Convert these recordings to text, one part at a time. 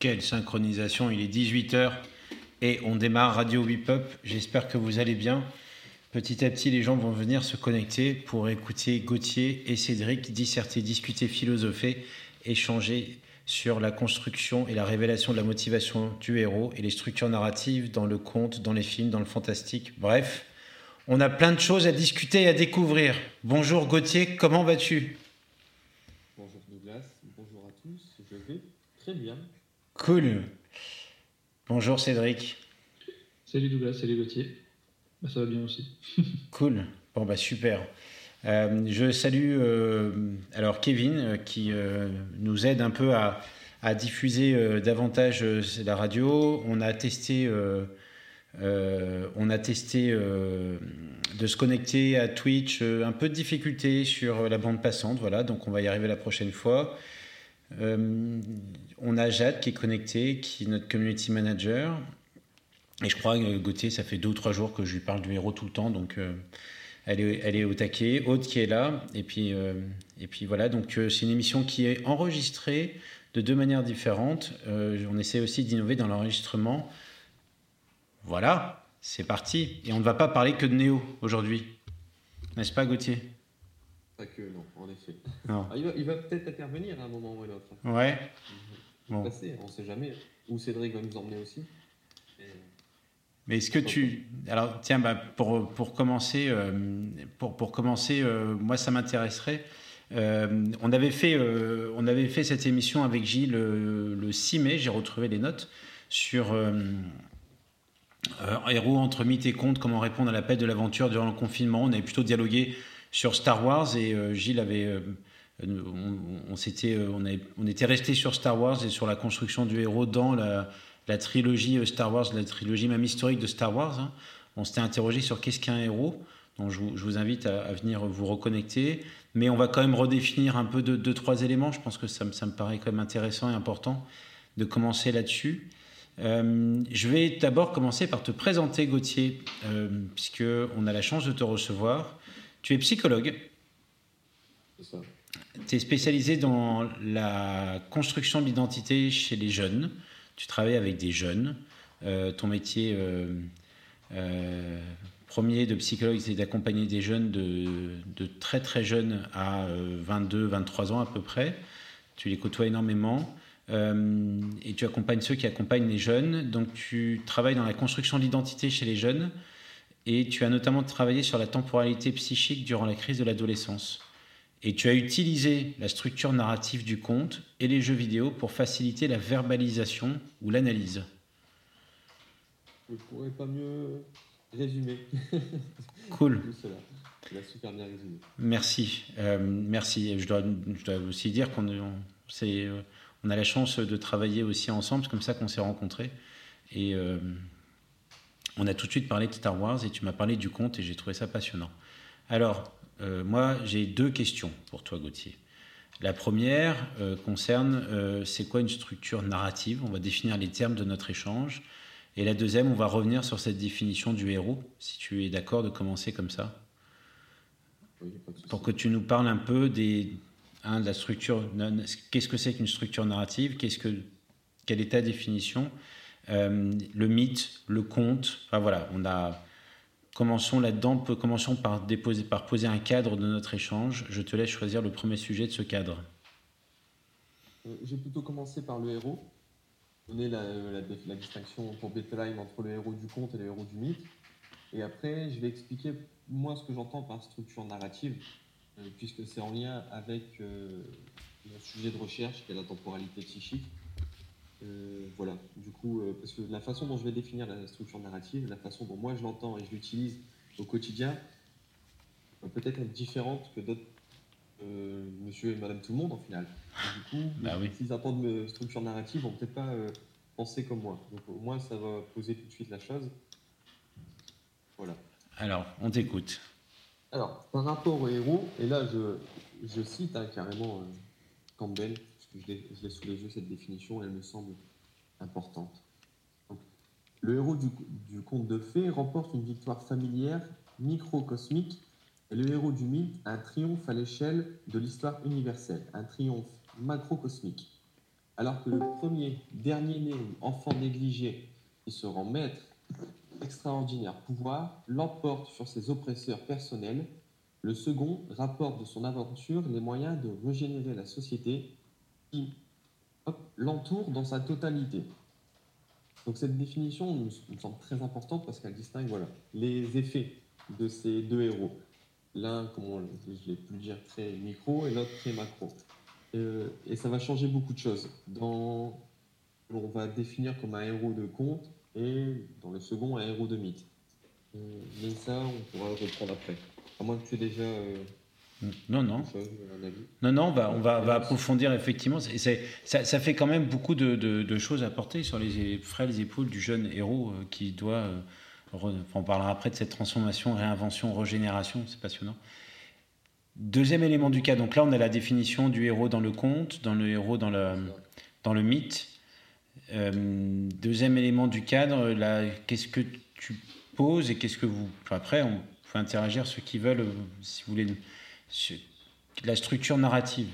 Quelle synchronisation, il est 18h et on démarre Radio Whip Up. J'espère que vous allez bien. Petit à petit, les gens vont venir se connecter pour écouter Gauthier et Cédric disserter, discuter, philosopher, échanger sur la construction et la révélation de la motivation du héros et les structures narratives dans le conte, dans les films, dans le fantastique. Bref, on a plein de choses à discuter et à découvrir. Bonjour Gauthier, comment vas-tu? Bonjour Douglas, bonjour à tous, je vais très bien. Cool. Bonjour Cédric. Salut Douglas, salut Gauthier. Bah, ça va bien aussi. cool. Bon bah super. Euh, je salue euh, alors Kevin euh, qui nous aide un peu à, à diffuser davantage la radio. On a testé, on a testé de se connecter à Twitch. un peu de difficulté sur la bande passante, voilà. Donc on va y arriver la prochaine fois. Euh, on a Jade qui est connectée, qui est notre community manager. Et je crois que Gauthier, ça fait deux ou trois jours que je lui parle du héros tout le temps, donc euh, elle, est, elle est au taquet. Aude qui est là, et puis, euh, et puis voilà, donc c'est une émission qui est enregistrée de deux manières différentes. on essaie aussi d'innover dans l'enregistrement. Voilà, c'est parti. Et on ne va pas parler que de Néo aujourd'hui. N'est-ce pas, Gauthier? Pas que, non, en effet. Ah, il va, peut-être intervenir à un moment ou à l'autre. Ouais. Bon. Passer, on ne sait jamais. Ou Cédric va nous emmener aussi. Mais est-ce que tu... Alors, tiens, bah, pour, pour commencer, euh, pour, pour commencer euh, moi, ça m'intéresserait. Euh, on, avait fait, on avait fait cette émission avec Gilles le 6 mai, j'ai retrouvé les notes, sur héros entre mythe et conte, comment répondre à l'appel de l'aventure durant le confinement. On avait plutôt dialogué sur Star Wars et euh, Gilles avait euh, on, s'était, euh, on, on, était resté sur Star Wars et sur la construction du héros dans la, trilogie Star Wars, la trilogie même historique de Star Wars. Hein. On s'était interrogé sur qu'est-ce qu'un héros. Donc je vous, invite à, venir vous reconnecter. Mais on va quand même redéfinir un peu deux, trois éléments. Je pense que ça, ça, me paraît quand même intéressant et important de commencer là-dessus. je vais d'abord commencer par te présenter, Gauthier, euh, puisqu'on a la chance de te recevoir. Tu es psychologue. Tu es spécialisé dans la construction de l'identité chez les jeunes. Tu travailles avec des jeunes. Euh, ton métier euh, euh, premier de psychologue, c'est d'accompagner des jeunes de, très très jeunes à 22, 23 ans à peu près. Tu les côtoies énormément. et tu accompagnes ceux qui accompagnent les jeunes. Donc tu travailles dans la construction de l'identité chez les jeunes et tu as notamment travaillé sur la temporalité psychique durant la crise de l'adolescence. Et tu as utilisé la structure narrative du conte et les jeux vidéo pour faciliter la verbalisation ou l'analyse. Je ne pourrais pas mieux résumer. Cool. Super bien résumé. Merci. Euh, merci. Je dois, je dois, aussi dire qu'on on, on a la chance de travailler aussi ensemble. C'est comme ça qu'on s'est rencontrés. Et. Euh, on a tout de suite parlé de Star Wars et tu m'as parlé du conte et j'ai trouvé ça passionnant. Alors, euh, moi, j'ai deux questions pour toi, Gauthier. La première euh, concerne euh, c'est quoi une structure narrative? On va définir les termes de notre échange. Et la deuxième, on va revenir sur cette définition du héros, si tu es d'accord de commencer comme ça. pour que tu nous parles un peu des, hein, de la structure. Qu'est-ce que c'est qu'une structure narrative? Qu'est-ce que, Quelle est ta définition? Euh, le mythe, le conte. Enfin voilà, on a. Commençons là-dedans. Commençons par, déposer, par poser un cadre de notre échange. Je te laisse choisir le premier sujet de ce cadre. Euh, J'ai plutôt commencé par le héros, donner la, la, distinction pour Bethlehem entre le héros du conte et le héros du mythe. Et après, je vais expliquer moi ce que j'entends par structure narrative, euh, puisque c'est en lien avec mon sujet de recherche qui est la temporalité psychique. Euh, voilà, du coup, euh, parce que la façon dont je vais définir la structure narrative, la façon dont moi je l'entends et je l'utilise au quotidien, peut-être être différente que d'autres euh, monsieur et madame tout le monde en final. du coup, bah s'ils attendent une structure narrative, ils vont peut-être pas penser comme moi. Donc au moins, ça va poser tout de suite la chose. Voilà. Alors, on t'écoute. Alors, par rapport au héros, et là je, je cite hein, carrément Campbell, je l'ai sous les yeux, cette définition, elle me semble importante. le héros du, conte de fées remporte une victoire familière microcosmique et le héros du mythe un triomphe à l'échelle de l'histoire universelle, un triomphe macrocosmique. Alors que le premier, dernier né enfant négligé qui se rend maître extraordinaire pouvoir l'emporte sur ses oppresseurs personnels. Le second rapporte de son aventure les moyens de régénérer la société qui l'entoure dans sa totalité. Donc cette définition me, semble très importante parce qu'elle distingue voilà, les effets de ces deux héros. L'un, comme je l'ai pu dire, très micro et l'autre très macro. Euh, et ça va changer beaucoup de choses. Dans, on va définir comme un héros de conte et dans le second, un héros de mythe. Euh, mais ça, on pourra reprendre après. À moins que tu aies déjà. Euh, non, non. non, non, on va, va approfondir effectivement. C'est, ça, ça, fait quand même beaucoup de, de, choses à porter sur les frêles épaules du jeune héros qui doit. on parlera après de cette transformation, réinvention, régénération, c'est passionnant. Deuxième élément du cas, donc là on a la définition du héros dans le conte, dans le héros dans le, dans le mythe. Euh, deuxième élément du cadre, là, qu'est-ce que tu poses et qu'est-ce que vous... après, on peut interagir ceux qui veulent, euh, si vous voulez, la structure narrative.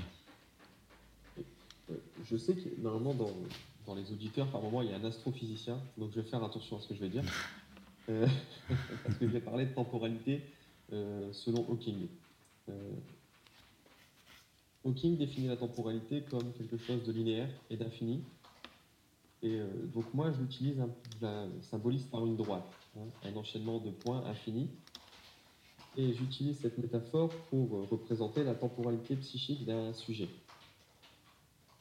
Je sais que normalement dans, dans, les auditeurs, par moment, il y a un astrophysicien, donc je vais faire attention à ce que je vais dire. Euh, parce que je vais parler de temporalité selon Hawking. Euh, Hawking définit la temporalité comme quelque chose de linéaire et d'infini. Et euh, donc moi, j'utilise un, symbolise par une droite, hein, un enchaînement de points infini. Et j'utilise cette métaphore pour euh, représenter la temporalité psychique d'un sujet.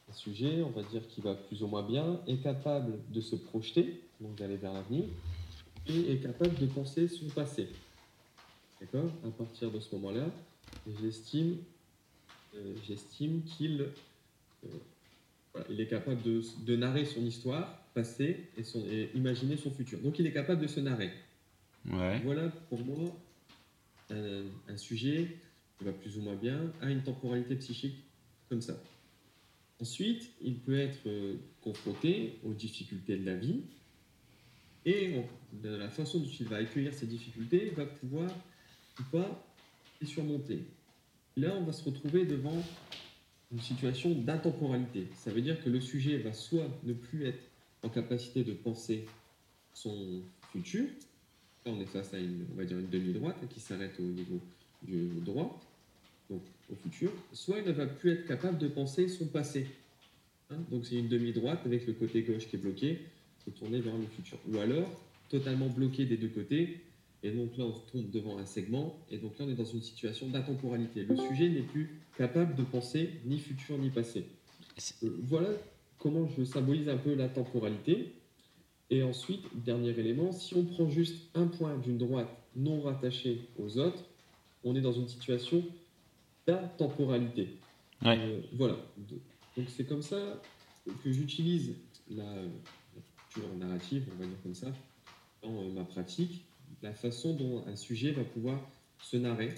Un sujet, on va dire, qui va plus ou moins bien, est capable de se projeter, donc d'aller vers l'avenir, et est capable de penser son passé. D'accord? À partir de ce moment-là, j'estime euh, j'estime qu'il euh, il est capable de, de, narrer son histoire passée et, son, et, imaginer son futur. Donc il est capable de se narrer. Voilà pour moi un, sujet qui va plus ou moins bien, a une temporalité psychique comme ça. Ensuite, il peut être euh, confronté aux difficultés de la vie et de la façon dont il va accueillir ces difficultés, va pouvoir ou pas les surmonter. Là, on va se retrouver devant une situation d'intemporalité. Ça veut dire que le sujet va soit ne plus être en capacité de penser son futur, là on est face à une, on va dire une demi-droite qui s'arrête au niveau du droit, donc au futur, soit il ne va plus être capable de penser son passé. Hein, donc c'est une demi-droite avec le côté gauche qui est bloqué, se tourner vers le futur. Ou alors, totalement bloqué des deux côtés, et donc là, on se tombe devant un segment, et donc là, on est dans une situation d'intemporalité. Le sujet n'est plus capable de penser ni futur ni passé. Euh, voilà comment je symbolise un peu la temporalité. Et ensuite, dernier élément, si on prend juste un point d'une droite non rattachée aux autres, on est dans une situation d'intemporalité. Euh, voilà. Donc c'est comme ça que j'utilise la, culture narrative, on va dire comme ça, dans euh, ma pratique la façon dont un sujet va pouvoir se narrer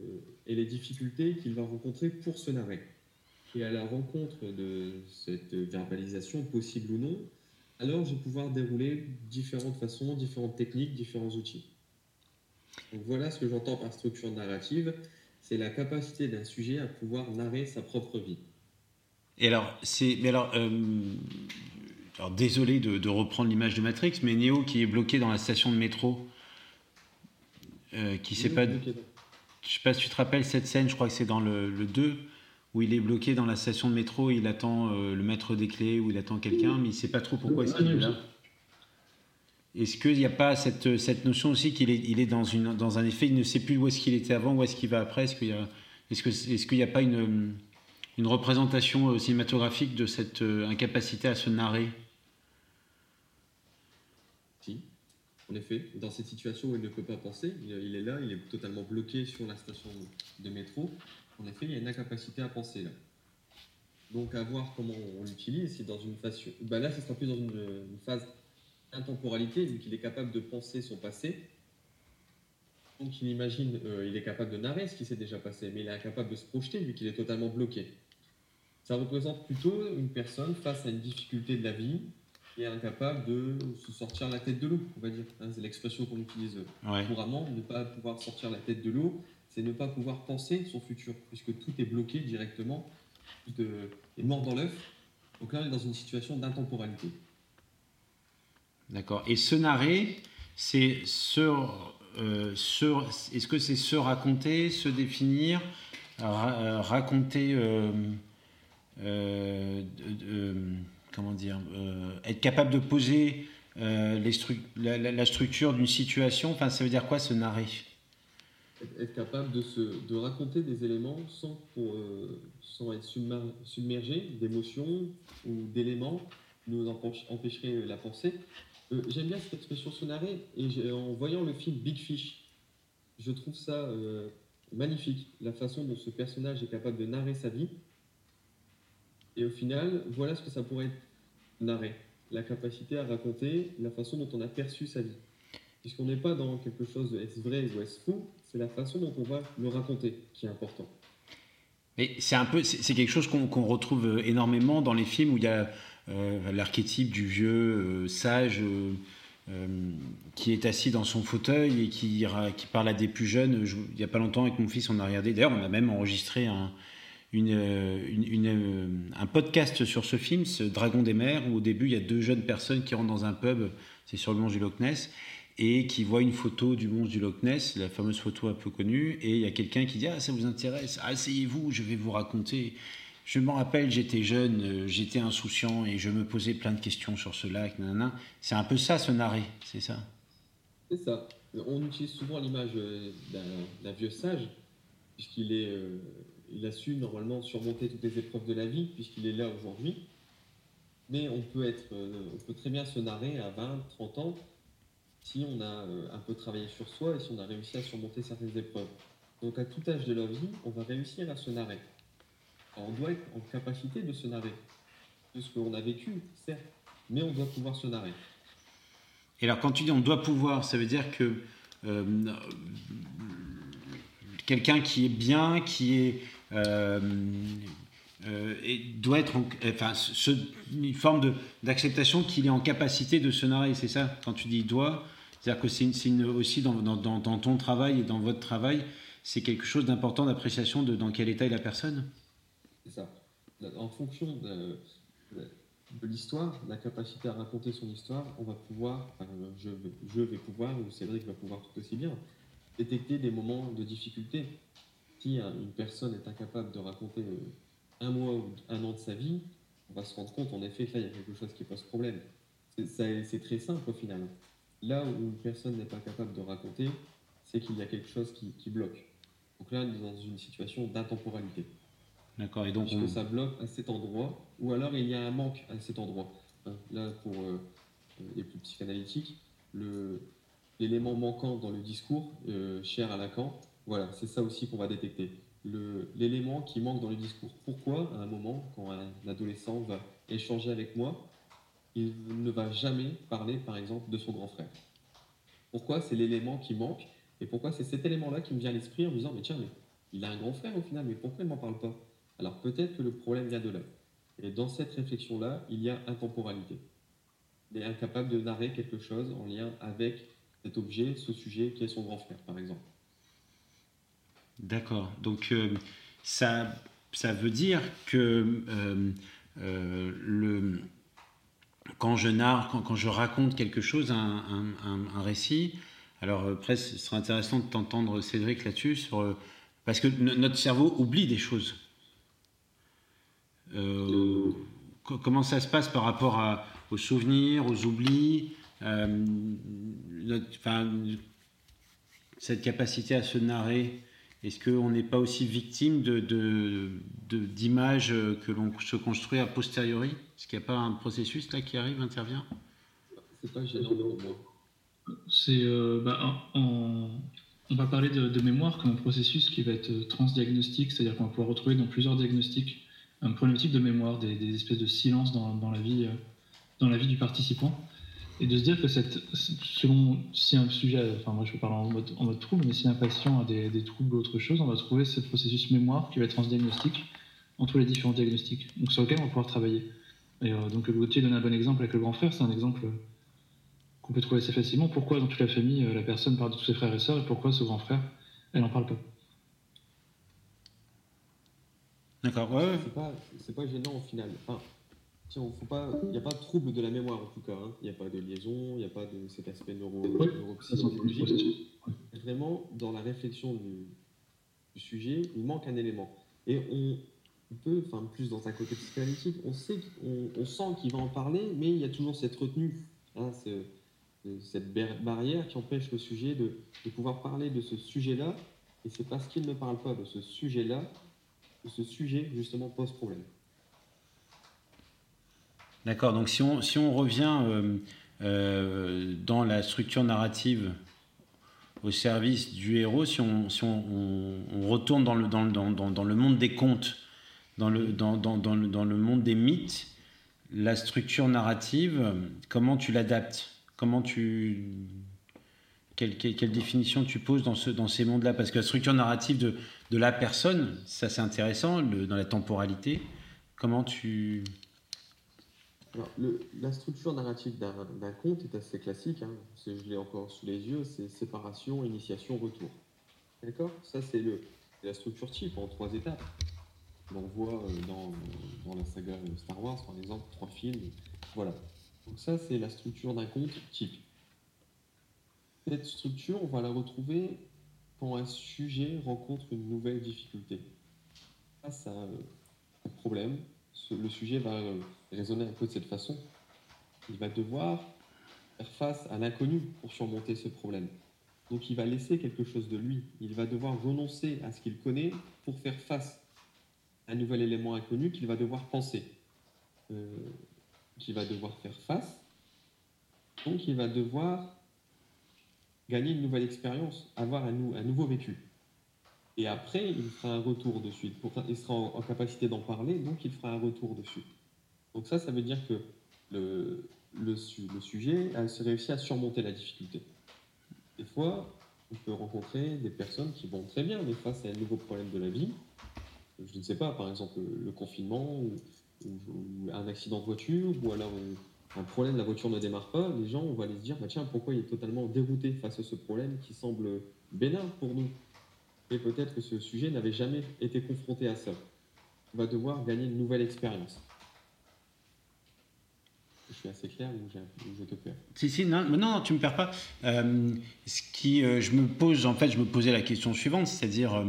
euh, et les difficultés qu'il va rencontrer pour se narrer. Et à la rencontre de cette verbalisation, possible ou non, alors je vais pouvoir dérouler différentes façons, différentes techniques, différents outils. Donc voilà ce que j'entends par structure narrative, c'est la capacité d'un sujet à pouvoir narrer sa propre vie. Et alors, c'est, mais alors, euh, alors désolé de, de reprendre l'image de Matrix, mais Neo qui est bloqué dans la station de métro, euh, qui sait pas. Je sais pas si tu te rappelles cette scène, je crois que c'est dans le, 2, où il est bloqué dans la station de métro, il attend euh, le maître des clés, ou il attend quelqu'un, mais il sait pas trop pourquoi est-ce qu'il est là. Est-ce qu'il n'y a pas cette, cette notion aussi qu'il est, il est dans, une, dans un effet, il ne sait plus où est-ce qu'il était avant, où est-ce qu'il va après? Est-ce qu'il n'y a, est-ce qu'il a pas une, une représentation euh, cinématographique de cette incapacité à se narrer? En effet, dans cette situation où il ne peut pas penser, il est là, il est totalement bloqué sur la station de métro. En effet, il y a une incapacité à penser là. Donc, à voir comment on l'utilise, c'est dans une phase. Bah là, ce sera plus dans une, phase d'intemporalité, vu qu'il est capable de penser son passé. Donc, il imagine, euh, il est capable de narrer ce qui s'est déjà passé, mais il est incapable de se projeter, vu qu'il est totalement bloqué. Ça représente plutôt une personne face à une difficulté de la vie, est incapable de se sortir la tête de l'eau, on va dire. Hein, c'est l'expression qu'on utilise couramment, ne pas pouvoir sortir la tête de l'eau, c'est ne pas pouvoir penser son futur, puisque tout est bloqué directement, tout est mort dans l'œuf, Donc là, on est dans une situation d'intemporalité. D'accord. Et se narrer, c'est se, euh, est-ce que c'est se raconter, se définir, euh, raconter, euh, euh, comment dire, euh, être capable de poser euh, la- la structure d'une situation. Enfin, ça veut dire quoi se narrer? Être- capable de, se, de raconter des éléments sans, euh, sans être submer- submergé d'émotions ou d'éléments nous empêch- empêcheraient la pensée. Euh, J'aime bien cette expression se narrer et en voyant le film Big Fish, je trouve ça euh, magnifique, la façon dont ce personnage est capable de narrer sa vie. Et au final, voilà ce que ça pourrait être narrer, la capacité à raconter la façon dont on a perçu sa vie. Puisqu'on n'est pas dans quelque chose de est-ce vrai ou est-ce faux, c'est la façon dont on va le raconter qui est important. Mais c'est un peu, c'est quelque chose qu'on retrouve euh, énormément dans les films où il y a euh, l'archétype du vieux euh, sage qui est assis dans son fauteuil et qui, parle à des plus jeunes. Je- il n'y a pas longtemps avec mon fils, on a regardé. D'ailleurs, on a même enregistré un, podcast sur ce film, ce Dragon des mers, où au début il y a deux jeunes personnes qui rentrent dans un pub, c'est sur le mont du Loch Ness, et qui voient une photo du monstre du Loch Ness, la fameuse photo un peu connue, et il y a quelqu'un qui dit Ah, ça vous intéresse Asseyez-vous, je vais vous raconter. Je m'en rappelle, j'étais jeune, euh, j'étais insouciant et je me posais plein de questions sur ce lac. C'est un peu ça, ce narrer, c'est ça? C'est ça. On utilise souvent l'image euh, d'un vieux sage, puisqu'il est, euh, il a su normalement surmonter toutes les épreuves de la vie, puisqu'il est là aujourd'hui. Mais on peut, être, on peut très bien se narrer à 20, 30 ans, si on a euh, un peu travaillé sur soi et si on a réussi à surmonter certaines épreuves. Donc à tout âge de la vie, on va réussir à se narrer. On doit être en capacité de se narrer. De ce qu'on a vécu, certes, mais on doit pouvoir se narrer. Et alors, quand tu dis on doit pouvoir, ça veut dire que euh, quelqu'un qui est bien, qui est. euh, euh, et doit être en- enfin, une forme d'acceptation qu'il est en capacité de se narrer, c'est ça Quand tu dis doit, c'est-à-dire que c'est aussi dans, ton travail et dans votre travail, c'est quelque chose d'important d'appréciation de dans quel état est la personne? C'est ça. En fonction de, de l'histoire, la capacité à raconter son histoire, on va pouvoir, enfin, je, je vais pouvoir, ou Cédric va pouvoir tout aussi bien, détecter des moments de difficulté. Si hein, une personne est incapable de raconter euh, un mois ou un an de sa vie, on va se rendre compte en effet que là, il y a quelque chose qui pose problème. C'est- très simple au final. Là où une personne n'est pas capable de raconter, c'est qu'il y a quelque chose qui, qui bloque. Donc là, on est dans une situation d'intemporalité D'accord Et donc, puisque on- ça bloque à cet endroit, ou alors il y a un manque à cet endroit. Hein, Là, pour euh, les plus psychanalytiques, l'élément manquant dans le discours, euh, cher à Lacan, voilà, c'est ça aussi qu'on va détecter. L'élément qui manque dans le discours. Pourquoi, à un moment, quand un adolescent va échanger avec moi, il ne va jamais parler, par exemple, de son grand frère? Pourquoi c'est l'élément qui manque Et pourquoi c'est cet élément-là qui me vient à l'esprit en me disant, mais tiens, mais il a un grand frère au final, mais pourquoi il ne m'en parle pas? Alors peut-être que le problème vient de là. Et dans cette réflexion-là, il y a intemporalité. Il est incapable de narrer quelque chose en lien avec cet objet, ce sujet qui est son grand frère, par exemple. D'accord. Donc euh, ça, ça veut dire que euh, euh, quand je narre, quand, quand je raconte quelque chose, un, récit, alors après ce serait intéressant de t'entendre Cédric là-dessus, parce que no- notre cerveau oublie des choses. Co- comment ça se passe par rapport aux souvenirs, aux oublis cette capacité à se narrer? Est-ce qu'on n'est pas aussi victime de, de- de- d'images que l'on se construit a posteriori? Est-ce qu'il n'y a pas un processus là qui arrive, intervient? C'est pas gênant pour moi. C'est, euh, bah, on va parler de, de mémoire comme un processus qui va être transdiagnostique, c'est-à-dire qu'on va pouvoir retrouver dans plusieurs diagnostics un problématique de mémoire, des, des espèces de silence dans, dans la vie, euh, dans la vie du participant. Et de se dire que cette, selon si un sujet, enfin moi je peux parler en mode, en mode trouble, mais si un patient a des, des troubles ou autre chose, on va trouver ce processus mémoire qui va être transdiagnostique entre les différents diagnostics, donc sur lequel on va pouvoir travailler. Et euh, donc Gauthier donne un bon exemple avec le grand frère, c'est un exemple qu'on peut trouver assez facilement. Pourquoi dans toute la famille, euh, la personne parle de tous ses frères et sœurs, et pourquoi ce grand frère, elle n'en parle pas? D'accord, ouais, ouais. C'est pas, gênant au final. Enfin, il n'y a pas de trouble de la mémoire en tout cas. Hein. Il n'y a pas de liaison, il n'y a pas de cet aspect neuro, neuropsychologique. Vraiment, dans la réflexion du, sujet, il manque un élément. Et on, peut, enfin plus dans un côté psychanalytique, on sait, on, sent qu'il va en parler, mais il y a toujours cette retenue, hein, cette barrière qui empêche le sujet de, de pouvoir parler de ce sujet-là. Et c'est parce qu'il ne parle pas de ce sujet-là que ce sujet justement pose problème. D'accord, donc si on, si on revient euh, euh, dans la structure narrative au service du héros, si on, si on, retourne dans le, dans, dans, dans, le monde des contes, dans le, dans, le, dans le monde des mythes, la structure narrative, comment tu l'adaptes? Comment tu. Quelle, quelle, définition tu poses dans, ce, dans ces mondes-là? Parce que la structure narrative de, de la personne, ça c'est intéressant, dans la temporalité. Comment tu la structure narrative d'un conte est assez classique. Hein. Je l'ai encore sous les yeux, c'est séparation, initiation, retour. D'accord? Ça, c'est la structure type en trois étapes. On voit euh, dans, dans, la saga Star Wars, par exemple, trois films. Voilà. Donc ça, c'est la structure d'un conte type. Cette structure, on va la retrouver quand un sujet rencontre une nouvelle difficulté. Face à un problème, le sujet va euh, raisonner un peu de cette façon. Il va devoir faire face à l'inconnu pour surmonter ce problème. Donc il va laisser quelque chose de lui. Il va devoir renoncer à ce qu'il connaît pour faire face à un nouvel élément inconnu qu'il va devoir penser, euh, qu'il va devoir faire face. Donc il va devoir gagner une nouvelle expérience, avoir un, un nouveau vécu. Et après, il fera un retour dessus. Il sera en, capacité d'en parler, donc il fera un retour dessus. Donc ça, ça veut dire que le, sujet a réussi à surmonter la difficulté. Des fois, on peut rencontrer des personnes qui vont très bien, mais face à un nouveau problème de la vie, je ne sais pas, par exemple le confinement ou, un accident de voiture, ou alors un problème, la voiture ne démarre pas, les gens, on va les dire, bah, tiens, pourquoi il est totalement dérouté face à ce problème qui semble bénin pour nous? Et peut-être que ce sujet n'avait jamais été confronté à ça. On va devoir gagner une nouvelle expérience. Je suis assez clair ou je te perds Si, si, non, non, tu ne me perds pas. Euh, ce qui, euh, je me pose, en fait, je me posais la question suivante, c'est-à-dire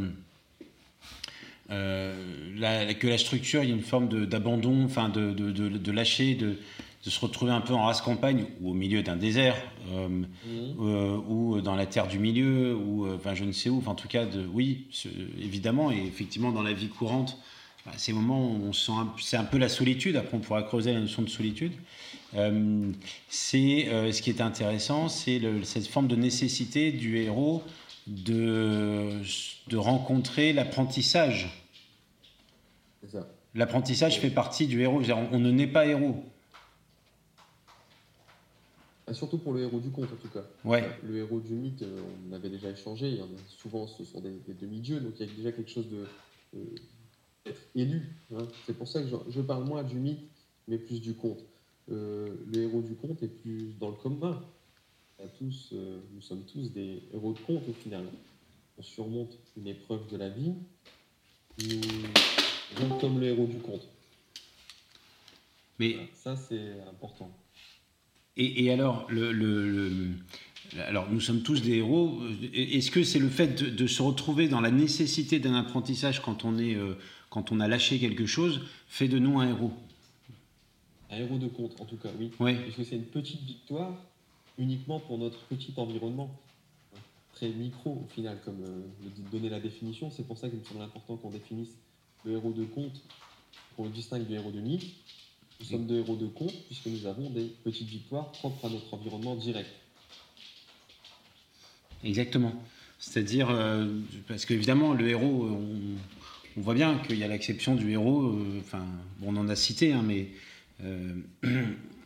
euh, que la structure, il y a une forme d'abandon, enfin, de, de, de, de, lâcher, de, se retrouver un peu en race campagne ou au milieu d'un désert euh, ou dans la terre du milieu ou enfin je ne sais où enfin en tout cas de oui évidemment et effectivement dans la vie courante bah, ces moments où on sent c'est un peu la solitude après on pourra creuser la notion de solitude c'est ce qui est intéressant c'est cette forme de nécessité du héros de, de rencontrer l'apprentissage l'apprentissage fait partie du héros on ne naît pas héros ah, surtout pour le héros du conte, en tout cas. Ouais. Le héros du mythe, euh, on avait déjà échangé. Il y en a, souvent, ce sont des, demi-dieux, donc il y a déjà quelque chose de euh, élu. Hein. C'est pour ça que je, parle moins du mythe, mais plus du conte. Euh, le héros du conte est plus dans le commun. Tous, nous sommes tous des héros de conte au final. On surmonte une épreuve de la vie. Nous comme le héros du conte. Mais ça, c'est important. Et, alors, le, alors, nous sommes tous des héros. Est-ce que c'est le fait de, se retrouver dans la nécessité d'un apprentissage quand on, est, euh, quand on a lâché quelque chose fait de nous un héros? Un héros de conte, en tout cas, oui. Parce que c'est une petite victoire uniquement pour notre petit environnement. Très micro, au final, comme euh, donner la définition. C'est pour ça qu'il me semble important qu'on définisse le héros de conte pour le distinguer du héros de mythe. Nous sommes deux héros de compte puisque nous avons des petites victoires propres à notre environnement direct. Exactement. C'est-à-dire, euh, parce qu'évidemment, le héros, on, voit bien qu'il y a l'acception du héros, euh, enfin, on en a cité, hein, mais.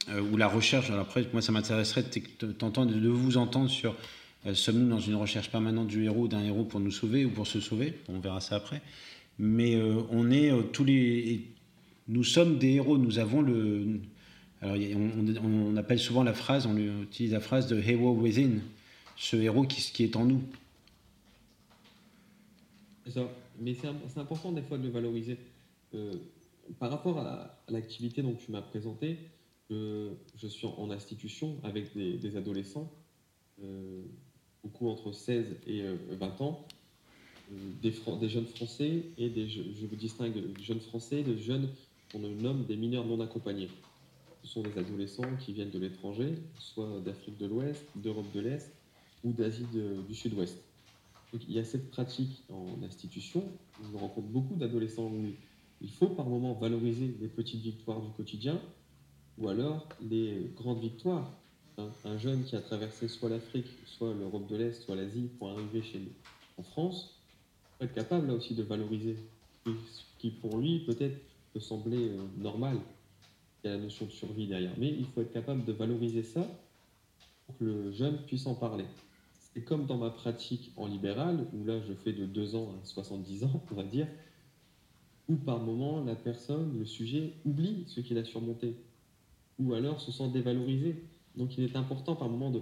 Euh, ou la recherche, alors après, moi ça m'intéresserait de, de vous entendre sur sommes-nous dans une recherche permanente du héros, d'un héros pour nous sauver ou pour se sauver? On verra ça après. Mais on est tous les nous sommes des héros, nous avons le... Alors, on, appelle souvent la phrase, on utilise la phrase de hero within, ce héros qui, est en nous. Ça. Mais c'est important des fois de le valoriser. Euh, par rapport à l'activité dont tu m'as présenté, je suis en institution avec des, adolescents, beaucoup entre 16 et 20 ans, des, jeunes Français et des, je vous distingue de jeunes Français, de jeunes qu'on nomme des mineurs non accompagnés. Ce sont des adolescents qui viennent de l'étranger, soit d'Afrique de l'Ouest, d'Europe de l'Est ou d'Asie du Sud-Ouest. il y a cette pratique en institution. On rencontre beaucoup d'adolescents il faut par moment valoriser les petites victoires du quotidien ou alors les grandes victoires. Un jeune qui a traversé soit l'Afrique, soit l'Europe de l'Est, soit l'Asie pour arriver chez nous en France, faut être capable là aussi de valoriser ce qui pour lui peut-être peut sembler euh, normal. Il y a la notion de survie derrière. Mais il faut être capable de valoriser ça pour que le jeune puisse en parler. C'est comme dans ma pratique en libéral, où là je fais de 2 ans à 70 ans, on va dire, où par moment la personne, le sujet, oublie ce qu'il a surmonté, ou alors se sent dévalorisé. Donc il est important par moment de,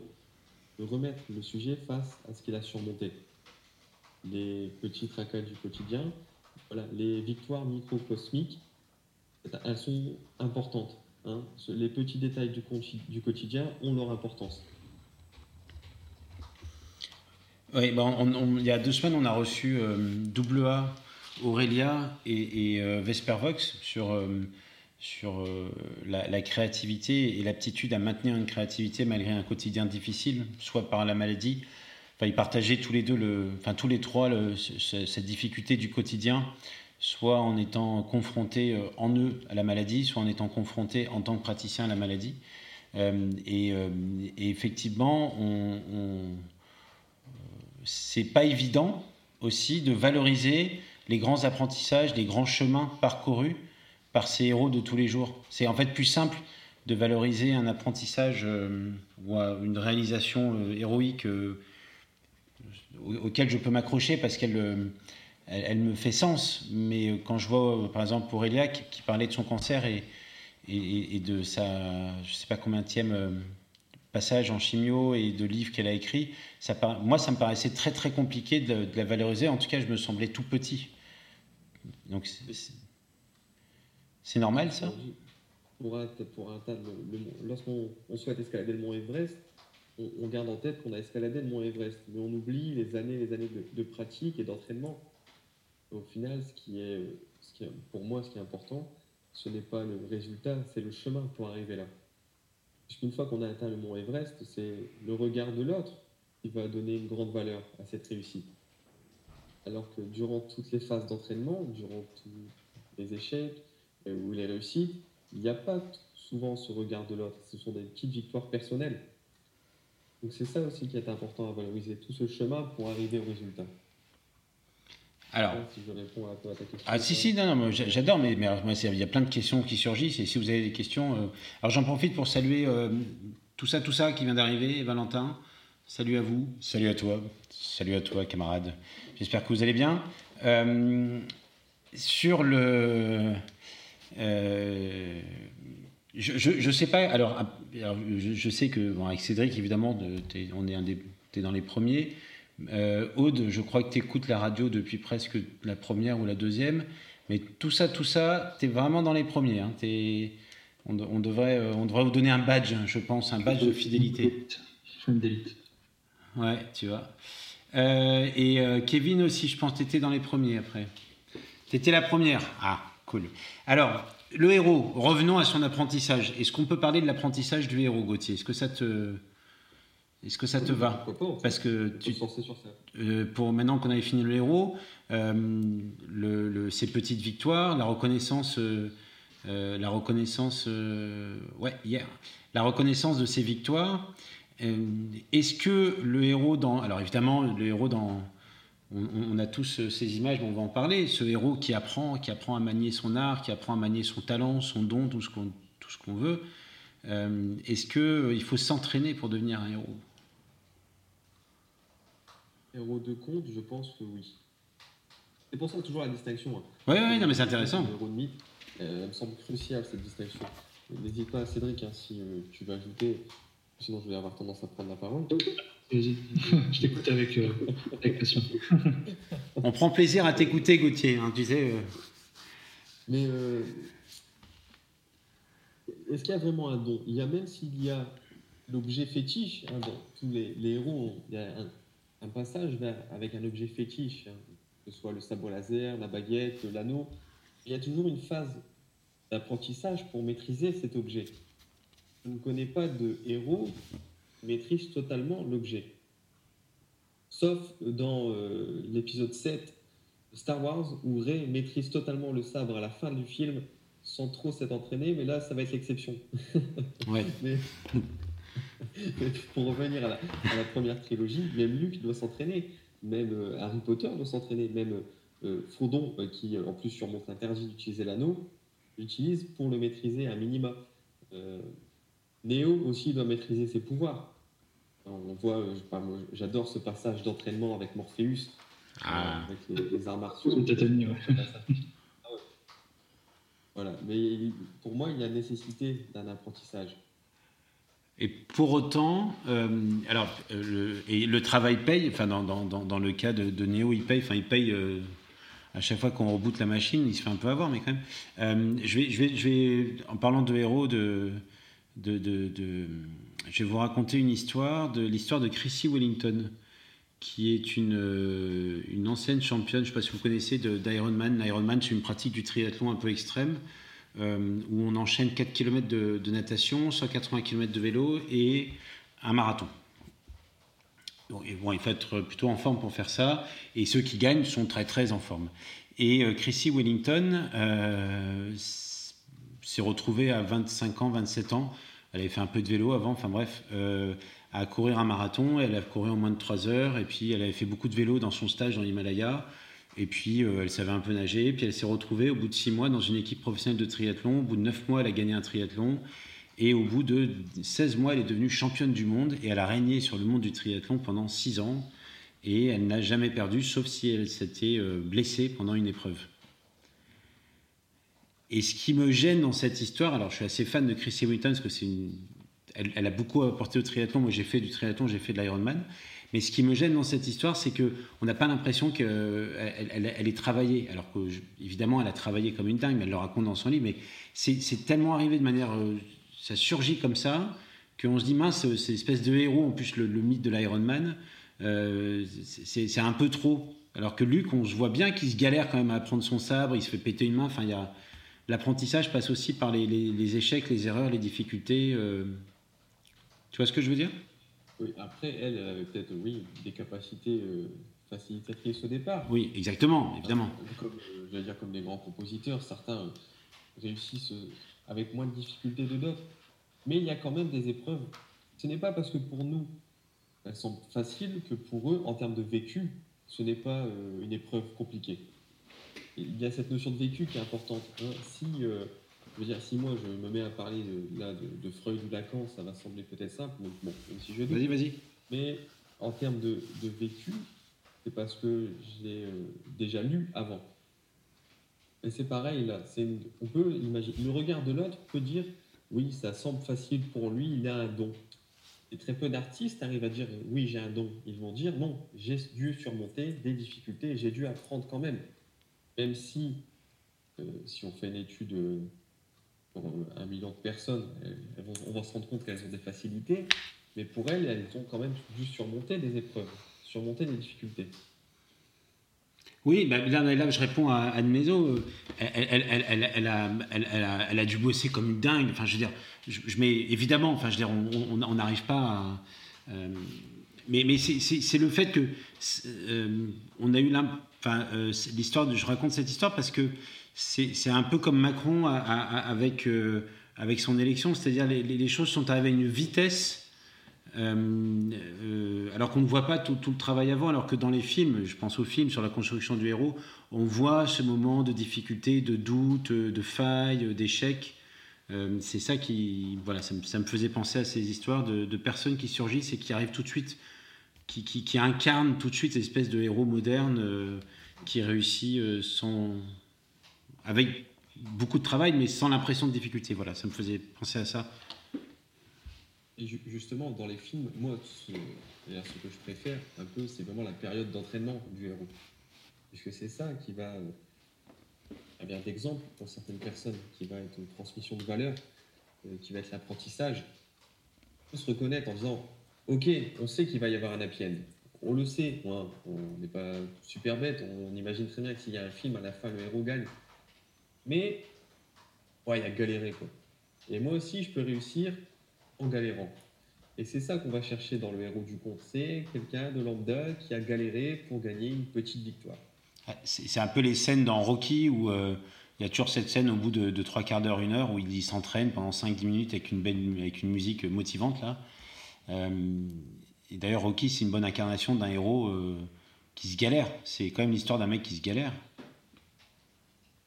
remettre le sujet face à ce qu'il a surmonté. Les petits tracas du quotidien, voilà, les victoires microcosmiques, elles sont importantes. Hein. Les petits détails du, quotidien ont leur importance. Oui, bah, il y a deux semaines, on a reçu euh, AA, Aurélia et, et euh, Vespervox sur, euh, sur euh, la, créativité et l'aptitude à maintenir une créativité malgré un quotidien difficile, soit par la maladie. Enfin, ils partageaient tous les deux, enfin tous les trois, cette difficulté du quotidien soit en étant confronté euh, en eux à la maladie, soit en étant confronté en tant que praticien à la maladie. Et, effectivement, on, on c'est pas évident aussi de valoriser les grands apprentissages, les grands chemins parcourus par ces héros de tous les jours. C'est en fait plus simple de valoriser un apprentissage ou une réalisation héroïque auquel je peux m'accrocher parce qu'elle elle, me fait sens. Mais euh, quand je vois, euh, par exemple, pour Elia qui, parlait de son cancer et, de sa, je sais pas combien de euh, passage en chimio et de livres qu'elle a écrit, ça, moi, ça me paraissait très très compliqué de, la valoriser. En tout cas, je me semblais tout petit. Donc, c'est normal ça? Pour pour lorsqu'on souhaite escalader le mont Everest, on, garde en tête qu'on a escaladé le mont Everest, mais on oublie les années, les années de pratique et d'entraînement au final, ce qui est, pour moi, ce qui est important, ce n'est pas le résultat, c'est le chemin pour arriver là. Une fois qu'on a atteint le mont Everest, c'est le regard de l'autre qui va donner une grande valeur à cette réussite. Alors que durant toutes les phases d'entraînement, durant tous les échecs euh, ou les réussites, il n'y a pas souvent ce regard de l'autre. Ce sont des petites victoires personnelles. Donc c'est ça aussi qui est important à valoriser, tout ce chemin pour arriver au résultat. Alors, si je réponds à, ta question. Ah si si non, non j'adore mais, mais il y a plein de questions qui surgissent et si vous avez des questions, euh, alors j'en profite pour saluer euh, tout ça tout ça qui vient d'arriver, Valentin. Salut à vous, salut à toi, salut à toi camarade. J'espère que vous allez bien. Euh, sur le, je, ne sais pas. Alors, je, sais que bon, avec Cédric évidemment, on est un des, es dans les premiers. Euh, Aude, je crois que tu écoutes la radio depuis presque la première ou la deuxième. Mais tout ça, tout ça, tu es vraiment dans les premiers. Hein. On, devrait, euh, on devrait vous donner un badge, je pense, un badge de fidélité. Fidélité. Ouais, tu vois. Euh, et Kevin aussi, je pense que tu étais dans les premiers après. Tu étais la première. Ah, cool. Alors, le héros, revenons à son apprentissage. Est-ce qu'on peut parler de l'apprentissage du héros, Gauthier? Est-ce que ça te. Est-ce que ça te va Parce que tu, euh, pour maintenant qu'on avait fini le héros, euh, le, ces petites victoires, la reconnaissance, euh, la reconnaissance, ouais, hier, la reconnaissance de ces victoires. Est-ce que le héros dans, alors évidemment, le héros dans, on, a tous ces images, on va en parler. Ce héros qui apprend, qui apprend à manier son art, qui apprend à manier son talent, son don, tout ce qu'on, tout ce qu'on veut. Est-ce que il faut s'entraîner pour devenir un héros? Héros de conte, je pense que oui. C'est pour ça toujours la distinction. Hein. Oui, oui, non, mais c'est intéressant. Héros de mythe, euh, elle me semble cruciale cette distinction. N'hésite pas, Cédric, hein, si euh, tu veux ajouter, sinon je vais avoir tendance à prendre la parole. Vas-y, je t'écoute avec, euh, avec, passion. On prend plaisir à t'écouter, Gauthier. Hein, tu sais, Mais est-ce qu'il y a vraiment un don? Il y a même s'il y a l'objet fétiche, hein, dans tous les, héros, il y a un, passage vers, avec un objet fétiche, hein, que ce soit le sabre laser, la baguette, l'anneau. Il y a toujours une phase d'apprentissage pour maîtriser cet objet. Je ne connais pas de héros qui maîtrise totalement l'objet. Sauf dans euh, l'épisode 7 de Star Wars, où Rey maîtrise totalement le sabre à la fin du film sans trop s'être entraîné, mais là, ça va être l'exception. Ouais. mais, pour revenir à la, première trilogie, même Luke doit s'entraîner, même euh, Harry Potter doit s'entraîner, même euh, Frodon, euh, qui en plus surmonte l'interdit d'utiliser l'anneau, l'utilise pour le maîtriser à minima. Neo aussi doit maîtriser ses pouvoirs. On voit, j'adore ce passage d'entraînement avec Morpheus, ah. avec les, arts martiaux. Voilà, mais pour moi, il y a nécessité d'un apprentissage. Et pour autant, euh, alors, euh, le, travail paye, enfin, dans, dans, dans, le cas de, de, Néo, il paye, enfin, il paye euh, à chaque fois qu'on reboot la machine, il se fait un peu avoir, mais quand même. je, vais, je, vais, je vais, en parlant de héros, de, de, de, je vais vous raconter une histoire, de l'histoire de Chrissy Wellington, qui est une, une ancienne championne, je ne sais pas si vous connaissez, d'Ironman. L'Ironman, c'est une pratique du triathlon un peu extrême. Euh, où on enchaîne 4 km de, de, natation, 180 km de vélo et un marathon. et il faut être plutôt en forme pour faire ça, et ceux qui gagnent sont très très en forme. Et euh, Chrissy Wellington euh, s'est retrouvée à 25 ans, 27 ans, elle avait fait un peu de vélo avant, enfin bref, à courir un marathon, elle a couru en moins de 3 heures, et puis elle avait fait beaucoup de vélo dans son stage dans l'Himalaya, et puis, euh, elle savait un peu nager. Puis, elle s'est retrouvée au bout de six mois dans une équipe professionnelle de triathlon. Au bout de neuf mois, elle a gagné un triathlon. Et au bout de 16 mois, elle est devenue championne du monde. Et elle a régné sur le monde du triathlon pendant six ans. Et elle n'a jamais perdu, sauf si elle s'était euh, blessée pendant une épreuve. Et ce qui me gêne dans cette histoire, alors je suis assez fan de Chrissy Whitton parce que c'est elle, a beaucoup apporté au triathlon. Moi, j'ai fait du triathlon, j'ai fait de l'Ironman. Mais ce qui me gêne dans cette histoire, c'est qu'on n'a pas l'impression qu'elle elle, elle, est travaillée. Alors que, évidemment, elle a travaillé comme une dingue, elle le raconte dans son livre, mais c'est tellement arrivé de manière. Euh, ça surgit comme ça, qu'on se dit, mince, c'est espèce de héros, en plus le, mythe de l'Iron Man, euh, c'est un peu trop. Alors que Luc, on se voit bien qu'il se galère quand même à prendre son sabre, il se fait péter une main. Enfin. L'apprentissage passe aussi par les, échecs, les erreurs, les difficultés. Euh. Tu vois ce que je veux dire? Après, elle, avait peut-être, oui, des capacités euh, facilitatrices au départ. Oui, exactement, évidemment. Comme, euh, je dire, comme des grands compositeurs, certains réussissent euh, avec moins de difficultés que d'autres. Mais il y a quand même des épreuves. Ce n'est pas parce que pour nous, elles sont faciles que pour eux, en termes de vécu, ce n'est pas une épreuve compliquée. Il y a cette notion de vécu qui est importante. Hein. Si je veux dire, si moi je me mets à parler de, là, de, Freud ou Lacan, ça va sembler peut-être simple, mais bon, même si je Vas-y, vas-y. Mais en termes de, de vécu, c'est parce que j'ai euh, déjà lu avant. Et c'est pareil là, on peut imaginer, le regard de l'autre peut dire, oui, ça semble facile pour lui, il a un don. Et très peu d'artistes arrivent à dire, oui, j'ai un don. Ils vont dire, non, j'ai dû surmonter des difficultés, j'ai dû apprendre quand même. Même si, euh, si on fait une étude euh, pour un million de personnes, on va se rendre compte qu'elles ont des facilités, mais pour elles, elles ont quand même dû surmonter des épreuves, surmonter des difficultés. Oui, bah, là, je réponds à Anne Mézo. Elle, a, dû bosser comme une dingue. Enfin, je veux dire, je, mets évidemment, enfin, je veux dire, on n'arrive pas à. Euh, mais c'est le fait que euh, on a eu euh, l'histoire. Je raconte cette histoire parce que c'est un peu comme Macron avec, euh, avec son élection, c'est-à-dire les, choses sont arrivées à une vitesse, euh, euh, alors qu'on ne voit pas tout, le travail avant, alors que dans les films, je pense aux films sur la construction du héros, on voit ce moment de difficulté, de doute, de faille, d'échec. c'est ça qui, voilà, ça me, faisait penser à ces histoires de, personnes qui surgissent et qui arrivent tout de suite, qui incarnent tout de suite cette espèce de héros moderne qui réussit sans avec beaucoup de travail, mais sans l'impression de difficulté. Voilà, ça me faisait penser à ça. Et justement, dans les films, moi, ce, que je préfère un peu, c'est vraiment la période d'entraînement du héros. Puisque c'est ça qui va euh, servir d'exemple pour certaines personnes, qui va être une transmission de valeur, euh, qui va être l'apprentissage. Se reconnaître en disant Ok, on sait qu'il va y avoir un happy end. On le sait, on n'est pas super bête, on imagine très bien que s'il y a un film, à la fin, le héros gagne. Mais, ouais, il a galéré, quoi. Et moi aussi, je peux réussir en galérant. Et c'est ça qu'on va chercher dans le héros du conte. C'est quelqu'un de lambda qui a galéré pour gagner une petite victoire. C'est un peu les scènes dans Rocky où euh, il y a toujours cette scène au bout de, trois quarts d'heure, une heure, où il s'entraîne pendant 5-10 minutes avec une, belle, avec une musique motivante. là. Euh, et d'ailleurs, Rocky, c'est une bonne incarnation d'un héros euh, qui se galère. C'est quand même l'histoire d'un mec qui se galère.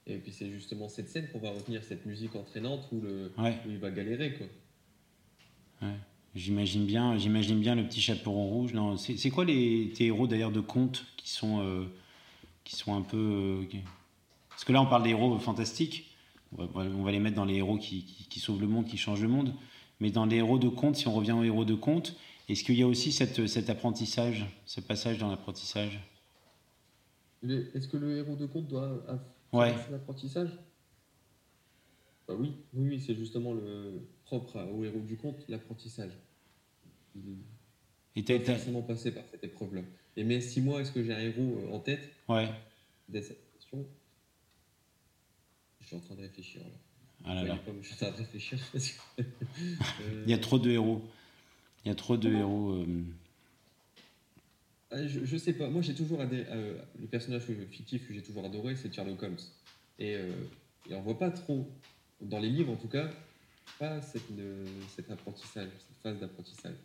Et puis c'est justement cette scène qu'on va retenir, cette musique entraînante où, le, il va galérer. Quoi. J'imagine bien, j'imagine bien le petit chaperon rouge. Non, c'est quoi les tes héros d'ailleurs de contes qui sont euh, qui sont un peu euh, parce que là on parle des héros fantastiques. On va, les mettre dans les héros qui, qui, sauvent le monde, qui changent le monde. Mais dans les héros de contes, si on revient aux héros de contes, est-ce qu'il y a aussi cette, cet apprentissage, ce passage dans l'apprentissage? Est-ce que le héros de conte doit Ouais. L'apprentissage? Bah oui, oui, c'est justement le propre au héros du conte, l'apprentissage. Il est forcément passé par cette épreuve-là. Et mais si moi, est-ce que j'ai un héros euh, en tête? Ouais. Dès cette question, je suis en train de réfléchir. Là. Ah là là. je suis en train de réfléchir. Il y a trop de héros. Il y a trop de héros. Euh, je, je, sais pas. Moi, j'ai toujours adoré. Euh, le personnage fictif que j'ai toujours adoré, c'est Sherlock Holmes. Et, euh, et, on voit pas trop, dans les livres en tout cas, pas cette, cet apprentissage, cette phase d'apprentissage.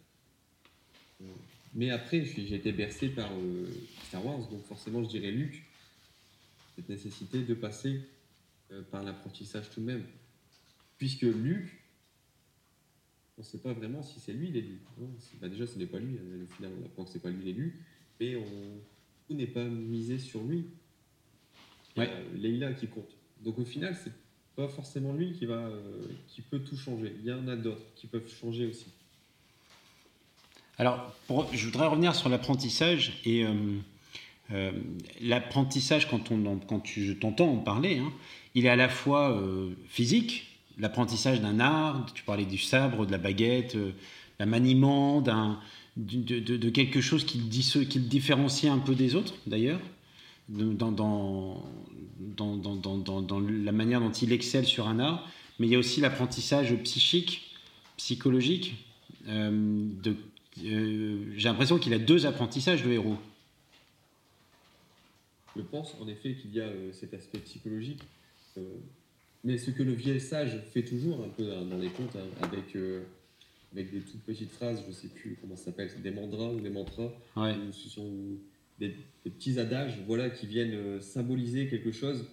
Euh, mais après, j'ai été bercé par Star Wars, donc forcément, je dirais Luke. Cette nécessité de passer par l'apprentissage tout de même. Puisque Luke, on ne sait pas vraiment si c'est lui l'élu. Bah déjà, ce n'est pas lui. Au final, on apprend que c'est pas lui l'élu mais on, tout n'est pas misé sur lui. Ouais. Leïla qui compte. Donc au final, c'est pas forcément lui qui va, euh, qui peut tout changer. Il y en a d'autres qui peuvent changer aussi. Alors, je voudrais revenir sur l'apprentissage et euh, euh, l'apprentissage quand on, quand tu, je t'entends en parler, hein, il est à la fois physique, l'apprentissage d'un art. Tu parlais du sabre, de la baguette, la maniement d'un de, quelque chose qui le, différencie un peu des autres, d'ailleurs, dans, la manière dont il excelle sur un art. Mais il y a aussi l'apprentissage psychique, psychologique. Euh, euh, j'ai l'impression qu'il a deux apprentissages, de héros. Je pense en effet qu'il y a euh, cet aspect psychologique. mais ce que le vieil sage fait toujours, un peu hein, dans les contes, hein, avec avec des toutes petites phrases, je ne sais plus comment ça s'appelle, des mandras ou des mantras. ce sont des, petits adages voilà, qui viennent euh, symboliser quelque chose.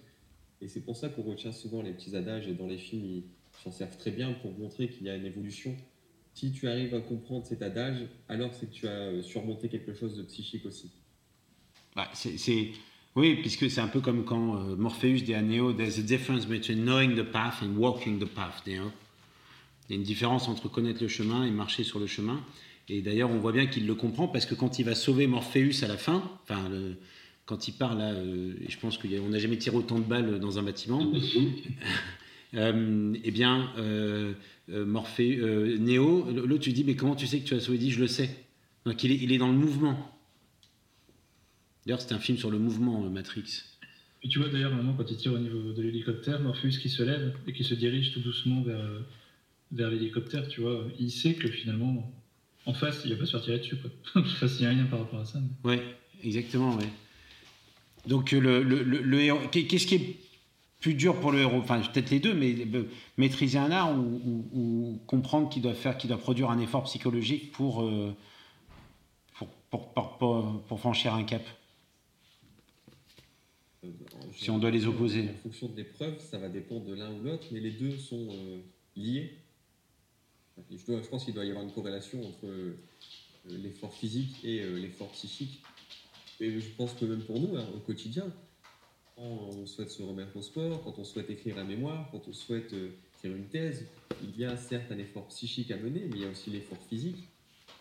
Et c'est pour ça qu'on retient souvent les petits adages. Et dans les films, ils s'en servent très bien pour montrer qu'il y a une évolution. Si tu arrives à comprendre cet adage, alors c'est que tu as euh, surmonté quelque chose de psychique aussi. Bah, c'est. Oui, puisque c'est un peu comme quand euh, Morpheus dit à Neo, There's a difference between knowing the path and walking the path, Neo. Il y a une différence entre connaître le chemin et marcher sur le chemin. Et d'ailleurs, on voit bien qu'il le comprend parce que quand il va sauver Morpheus à la fin, enfin, quand il part là, euh, et je pense qu'on n'a jamais tiré autant de balles dans un bâtiment, euh, eh bien, euh, Morpheus, Néo, l'autre, tu dis, mais comment tu sais que tu as sauvé Il dit, je le sais. Donc il est, il est dans le mouvement. D'ailleurs, c'est un film sur le mouvement, Matrix. Et tu vois d'ailleurs, moment, quand il tire au niveau de l'hélicoptère, Morpheus qui se lève et qui se dirige tout doucement vers vers l'hélicoptère, tu vois. Il sait que finalement, en face, il va pas se faire tirer dessus, quoi. enfin, il n'y a rien par rapport à ça. Oui, Ouais, exactement, ouais. Donc, le, le, le, héros, qu'est-ce qui est plus dur pour le héros? Enfin, peut-être les deux, mais euh, maîtriser un art ou, comprendre qu'il doit faire, qu'il doit produire un effort psychologique pour, euh, pour, pour, pour, franchir un cap? Euh, si on doit les opposer. En fonction de l'épreuve, ça va dépendre de l'un ou l'autre, mais les deux sont liés. Je, pense qu'il doit y avoir une corrélation entre euh, l'effort physique et euh, l'effort psychique. Et je pense que même pour nous, hein, au quotidien, quand on souhaite se remettre au sport, quand on souhaite écrire un mémoire, quand on souhaite euh, écrire une thèse, il y a certes un effort psychique à mener, mais il y a aussi l'effort physique.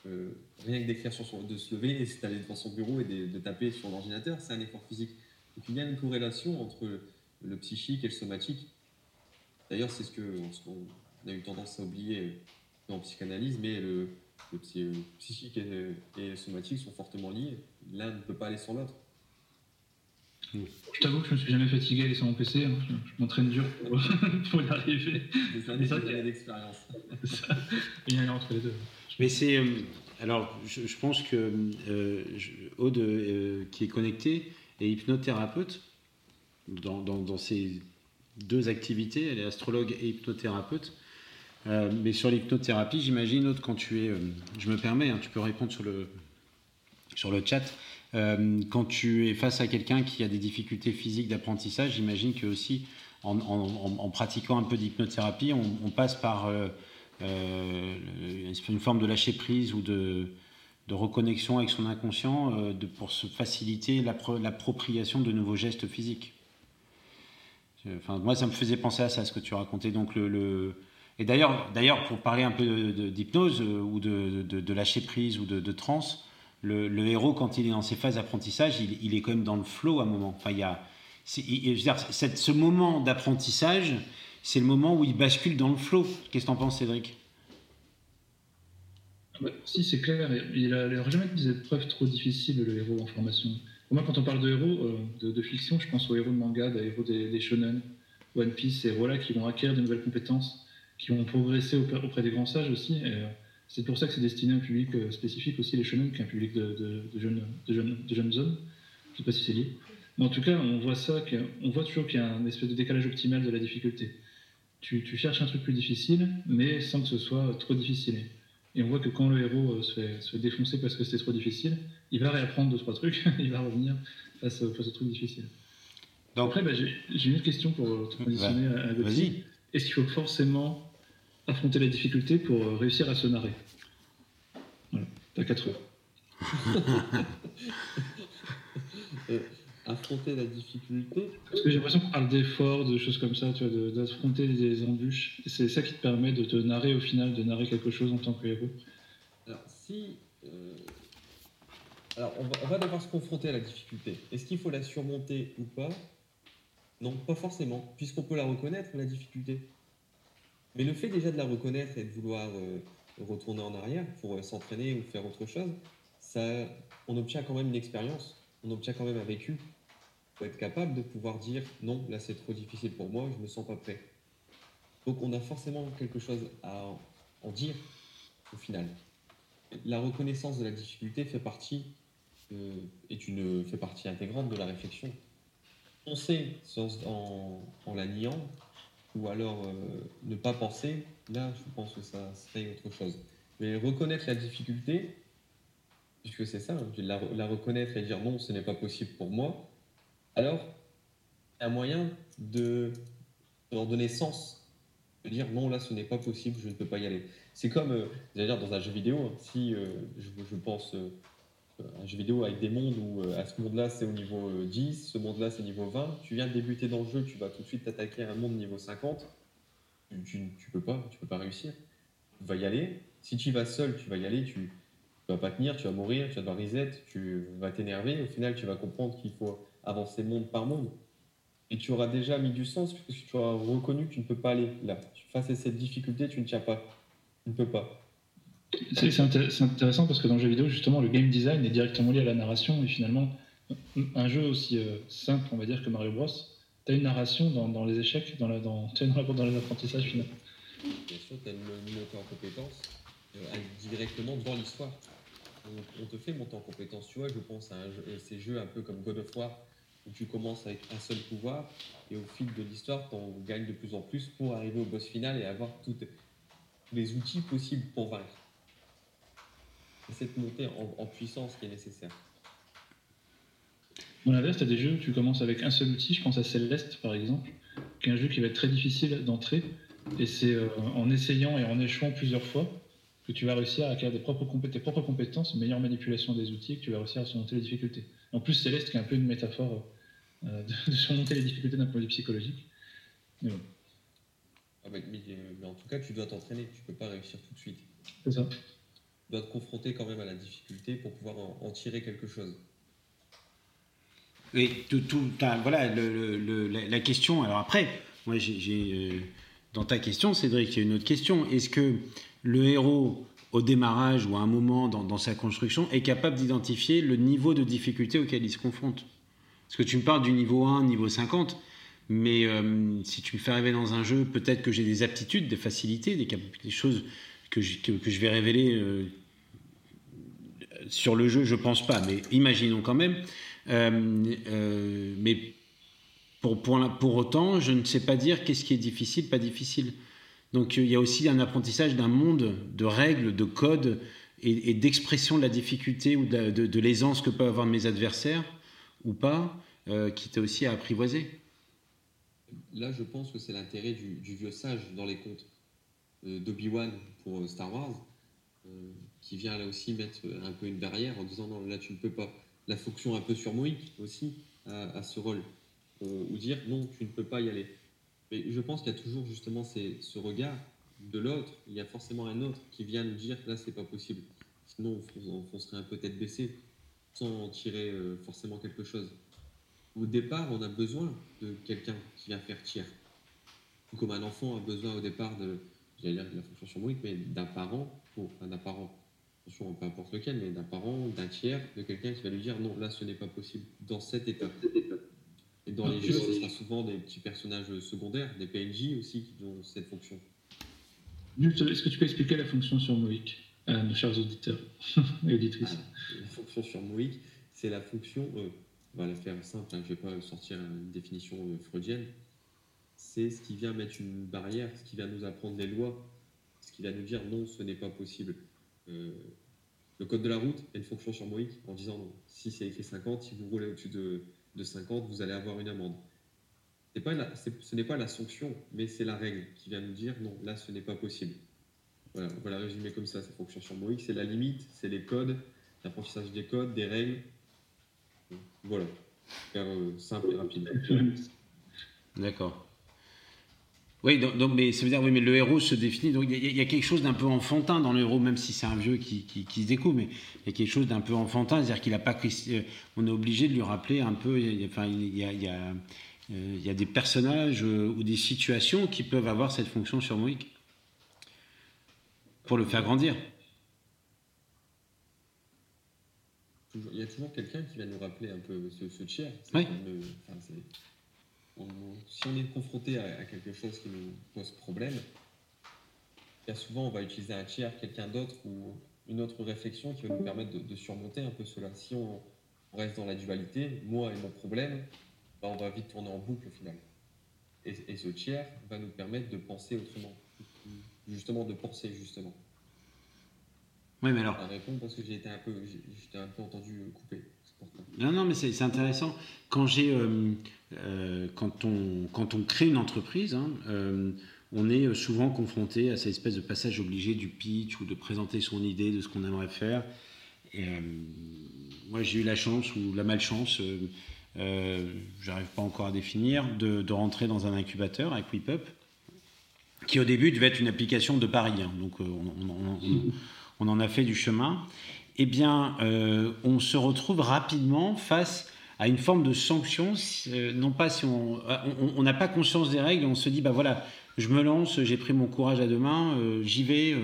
rien que d'écrire sur son, de se lever, d'aller devant son bureau et de, taper sur l'ordinateur, c'est un effort physique. Donc il y a une corrélation entre le psychique et le somatique. D'ailleurs, c'est ce qu'on a eu tendance à oublier en psychanalyse, mais le, psychique et, et, le somatique sont fortement liés. L'un ne peut pas aller sans l'autre. Je t'avoue que je me suis jamais fatigué à aller sur mon PC. Hein. Je, m'entraîne dur pour, y arriver. Des années, d'expérience. Il y a entre les deux. Mais c'est. Euh, alors, je, pense que euh, Aude, euh, qui est connectée, est hypnothérapeute dans, dans, ces deux activités. Elle est astrologue et hypnothérapeute. Mais sur l'hypnothérapie, j'imagine, Aude, quand tu es. je me permets, hein, tu peux répondre sur le, sur le chat. Euh, quand tu es face à quelqu'un qui a des difficultés physiques d'apprentissage, j'imagine que aussi en, pratiquant un peu d'hypnothérapie, on, passe par euh, euh, une forme de lâcher prise ou de, reconnexion avec son inconscient de, pour se faciliter l'appropriation de nouveaux gestes physiques. Enfin, moi, ça me faisait penser à ça, ce que tu racontais. Donc, le, Et d'ailleurs, d'ailleurs, pour parler un peu d'hypnose ou de, lâcher prise ou de, de transe, le, héros, quand il est dans ses phases d'apprentissage, il, est quand même dans le flow à un moment. Enfin, il y a, ce moment d'apprentissage, c'est le moment où il bascule dans le flow. Qu'est-ce que en penses, Cédric? Si, c'est clair. Il n'a jamais des épreuves trop difficiles, le héros en formation. Moi, quand on parle de héros euh, de, fiction, je pense aux héros de manga, des héros des, shonen, One Piece, ces héros-là qui vont acquérir de nouvelles compétences, qui vont progresser auprès, des grands sages aussi. Euh, c'est pour ça que c'est destiné à un public euh, spécifique aussi, les shonen, qui est un public de, jeunes, de, jeunes, de jeunes hommes. Je ne sais pas si c'est lié. Mais en tout cas, on voit ça, on voit toujours qu'il y a un espèce de décalage optimal de la difficulté. Tu, cherches un truc plus difficile, mais sans que ce soit trop difficile. Et on voit que quand le héros euh, se fait, se défoncer parce que c'était trop difficile, il va réapprendre deux, trois trucs, il va revenir face, face aux trucs difficiles. Donc, Après, bah, j'ai une autre question pour te conditionner à Vas-y. Est-ce qu'il faut forcément affronter la difficulté pour euh, réussir à se narrer. Voilà, t'as 4 heures. affronter la difficulté Parce que j'ai l'impression qu'on parle d'efforts, de choses comme ça, tu vois, d'affronter des embûches. C'est ça qui te permet de te narrer au final, de narrer quelque chose en tant que héros. Alors, si. Euh, alors, on va, on va devoir se confronter à la difficulté. Est-ce qu'il faut la surmonter ou pas? Non, pas forcément, puisqu'on peut la reconnaître, la difficulté. Mais le fait déjà de la reconnaître et de vouloir euh, retourner en arrière pour euh, s'entraîner ou faire autre chose, ça, on obtient quand même une expérience, on obtient quand même un vécu. Il faut être capable de pouvoir dire non, là c'est trop difficile pour moi, je me sens pas prêt. Donc on a forcément quelque chose à en dire au final. La reconnaissance de la difficulté fait partie, euh, est une, fait partie intégrante de la réflexion. On sait en, en la niant ou alors euh, ne pas penser, là je pense que ça serait autre chose. Mais reconnaître la difficulté, puisque c'est ça, hein, la, la, reconnaître et dire non, ce n'est pas possible pour moi, alors un moyen de, leur donner sens, de dire non, là ce n'est pas possible, je ne peux pas y aller. C'est comme, euh, dire dans un jeu vidéo, hein, si euh, je, je, pense un jeu vidéo avec des mondes où à ce monde-là c'est au niveau 10, ce monde-là c'est au niveau 20, tu viens de débuter dans le jeu, tu vas tout de suite t'attaquer à un monde niveau 50, tu, ne peux pas, tu peux pas réussir. Tu vas y aller. Si tu y vas seul, tu vas y aller, tu, ne vas pas tenir, tu vas mourir, tu vas devoir reset, tu vas t'énerver. Au final, tu vas comprendre qu'il faut avancer monde par monde. Et tu auras déjà mis du sens puisque tu auras reconnu que tu ne peux pas aller là. Face à cette difficulté, tu ne tiens pas. Tu ne peux pas. C'est intéressant parce que dans le jeu vidéo, justement, le game design est directement lié à la narration et finalement, un jeu aussi euh, simple, on va dire, que Mario Bros, tu as une narration dans, les échecs, dans, la, dans, dans, dans les apprentissages finalement. Bien sûr, tu as une montée en compétence euh, directement dans l'histoire. On, te fait monter en compétence. Tu vois, je pense à euh, ces jeux un peu comme God of War, où tu commences avec un seul pouvoir, et au fil de l'histoire, tu en gagnes de plus en plus pour arriver au boss final et avoir tous les outils possibles pour vaincre cette montée en, puissance qui est nécessaire. À l'inverse, tu as des jeux où tu commences avec un seul outil, je pense à Celeste par exemple, qui est un jeu qui va être très difficile d'entrer, et c'est euh, en essayant et en échouant plusieurs fois que tu vas réussir à acquérir des propres tes propres compétences, une meilleure manipulation des outils, et que tu vas réussir à surmonter les difficultés. En plus, Céleste qui est un peu une métaphore euh, de, surmonter les difficultés d'un point de vue psychologique. Mais, bon. ah mais, en tout cas, tu dois t'entraîner, tu peux pas réussir tout de suite. C'est ça doit te confronter quand même à la difficulté pour pouvoir en, tirer quelque chose. Et tout, tout voilà la, question. Alors après, moi, j'ai dans ta question, Cédric, il y a une autre question. Est-ce que le héros, au démarrage ou à un moment dans, sa construction, est capable d'identifier le niveau de difficulté auquel il se confronte? Parce que tu me parles du niveau 1, niveau 50. Mais euh, si tu me fais arriver dans un jeu, peut-être que j'ai des aptitudes, des facilités, des choses que je, que, je, vais révéler euh, sur le jeu, je pense pas, mais imaginons quand même. Euh, mais pour, pour, pour, autant, je ne sais pas dire qu'est-ce qui est difficile, pas difficile. Donc il y a aussi un apprentissage d'un monde de règles, de codes et, d'expression de la difficulté ou de, l'aisance que peuvent avoir mes adversaires ou pas, qui était aussi à apprivoiser là, je pense que c'est l'intérêt du, vieux sage dans les contes euh, d'Obi-Wan pour euh, Star Wars, euh, qui vient là aussi mettre un peu une barrière en disant non, là tu ne peux pas. La fonction un peu sur Moïc aussi à, ce rôle, ou dire non, tu ne peux pas y aller. Mais je pense qu'il y a toujours justement ce regard de l'autre, il y a forcément un autre qui vient nous dire là c'est pas possible. Sinon on, serait un peu tête baissée sans en tirer forcément quelque chose au départ, on a besoin de quelqu'un qui vient faire tiers. Comme un enfant a besoin au départ de, j'allais dire de la fonction sur mais d'un parent, ou enfin, d'un parent, attention, peu importe lequel, mais d'un parent, d'un tiers, de quelqu'un qui va lui dire non, là ce n'est pas possible, dans cette étape. Et dans les jeux, ce sera souvent des petits personnages secondaires, des PNJ aussi qui ont cette fonction. est-ce que tu peux expliquer la fonction sur Moïc à nos chers auditeurs et auditrices ah, La fonction sur Moïc, c'est la fonction. Euh, on va la faire simple, hein, je ne vais pas sortir une définition euh, freudienne, c'est ce qui vient mettre une barrière, ce qui vient nous apprendre des lois, ce qui vient nous dire non, ce n'est pas possible. Euh, le code de la route a une fonction Moïc en disant non, si c'est écrit 50, si vous roulez au-dessus de, 50, vous allez avoir une amende. Ce n'est pas la sanction, mais c'est la règle qui vient nous dire non, là ce n'est pas possible. Voilà, on va la résumer comme ça, cette fonction Moïc, c'est la limite, c'est les codes, l'apprentissage des codes, des règles, voilà, faire euh, simple et rapide. D'accord. Oui, donc, mais ça veut dire, oui, mais le héros se définit. Donc, il y, a quelque chose d'un peu enfantin dans le héros, même si c'est un vieux qui, qui, se découvre, mais il y a quelque chose d'un peu enfantin, c'est-à-dire qu'il a pas. Euh, on est obligé de lui rappeler un peu. Enfin, il y a, y a, il y a des personnages euh, ou des situations qui peuvent avoir cette fonction sur Moïc pour le faire grandir. il y a toujours quelqu'un qui va nous rappeler un peu ce, ce tiers. Si on est confronté à, quelque chose qui nous pose problème, bien souvent on va utiliser un tiers, quelqu'un d'autre ou une autre réflexion qui va nous permettre de, surmonter un peu cela. Si on, reste dans la dualité, moi et mon problème, ben, on va vite tourner en boucle au final. Et, et ce tiers va nous permettre de penser autrement, justement de penser justement. Oui, mais alors. répondre parce que j'ai été un peu, un peu entendu couper. Non, non, mais c'est intéressant. Quand j'ai, euh, euh, quand on, quand on crée une entreprise, hein, on est souvent confronté à cette espèce de passage obligé du pitch ou de présenter son idée de ce qu'on aimerait faire. Moi, j'ai eu la chance ou la malchance, j'arrive pas encore à définir, de, rentrer dans un incubateur avec WePup, qui au début devait être une application de Paris. Hein. donc, on, on en a fait du chemin, eh bien, euh, on se retrouve rapidement face à une forme de sanction, euh, non pas si on n'a pas conscience des règles, on se dit, bah voilà, je me lance, j'ai pris mon courage à deux mains, euh, j'y vais,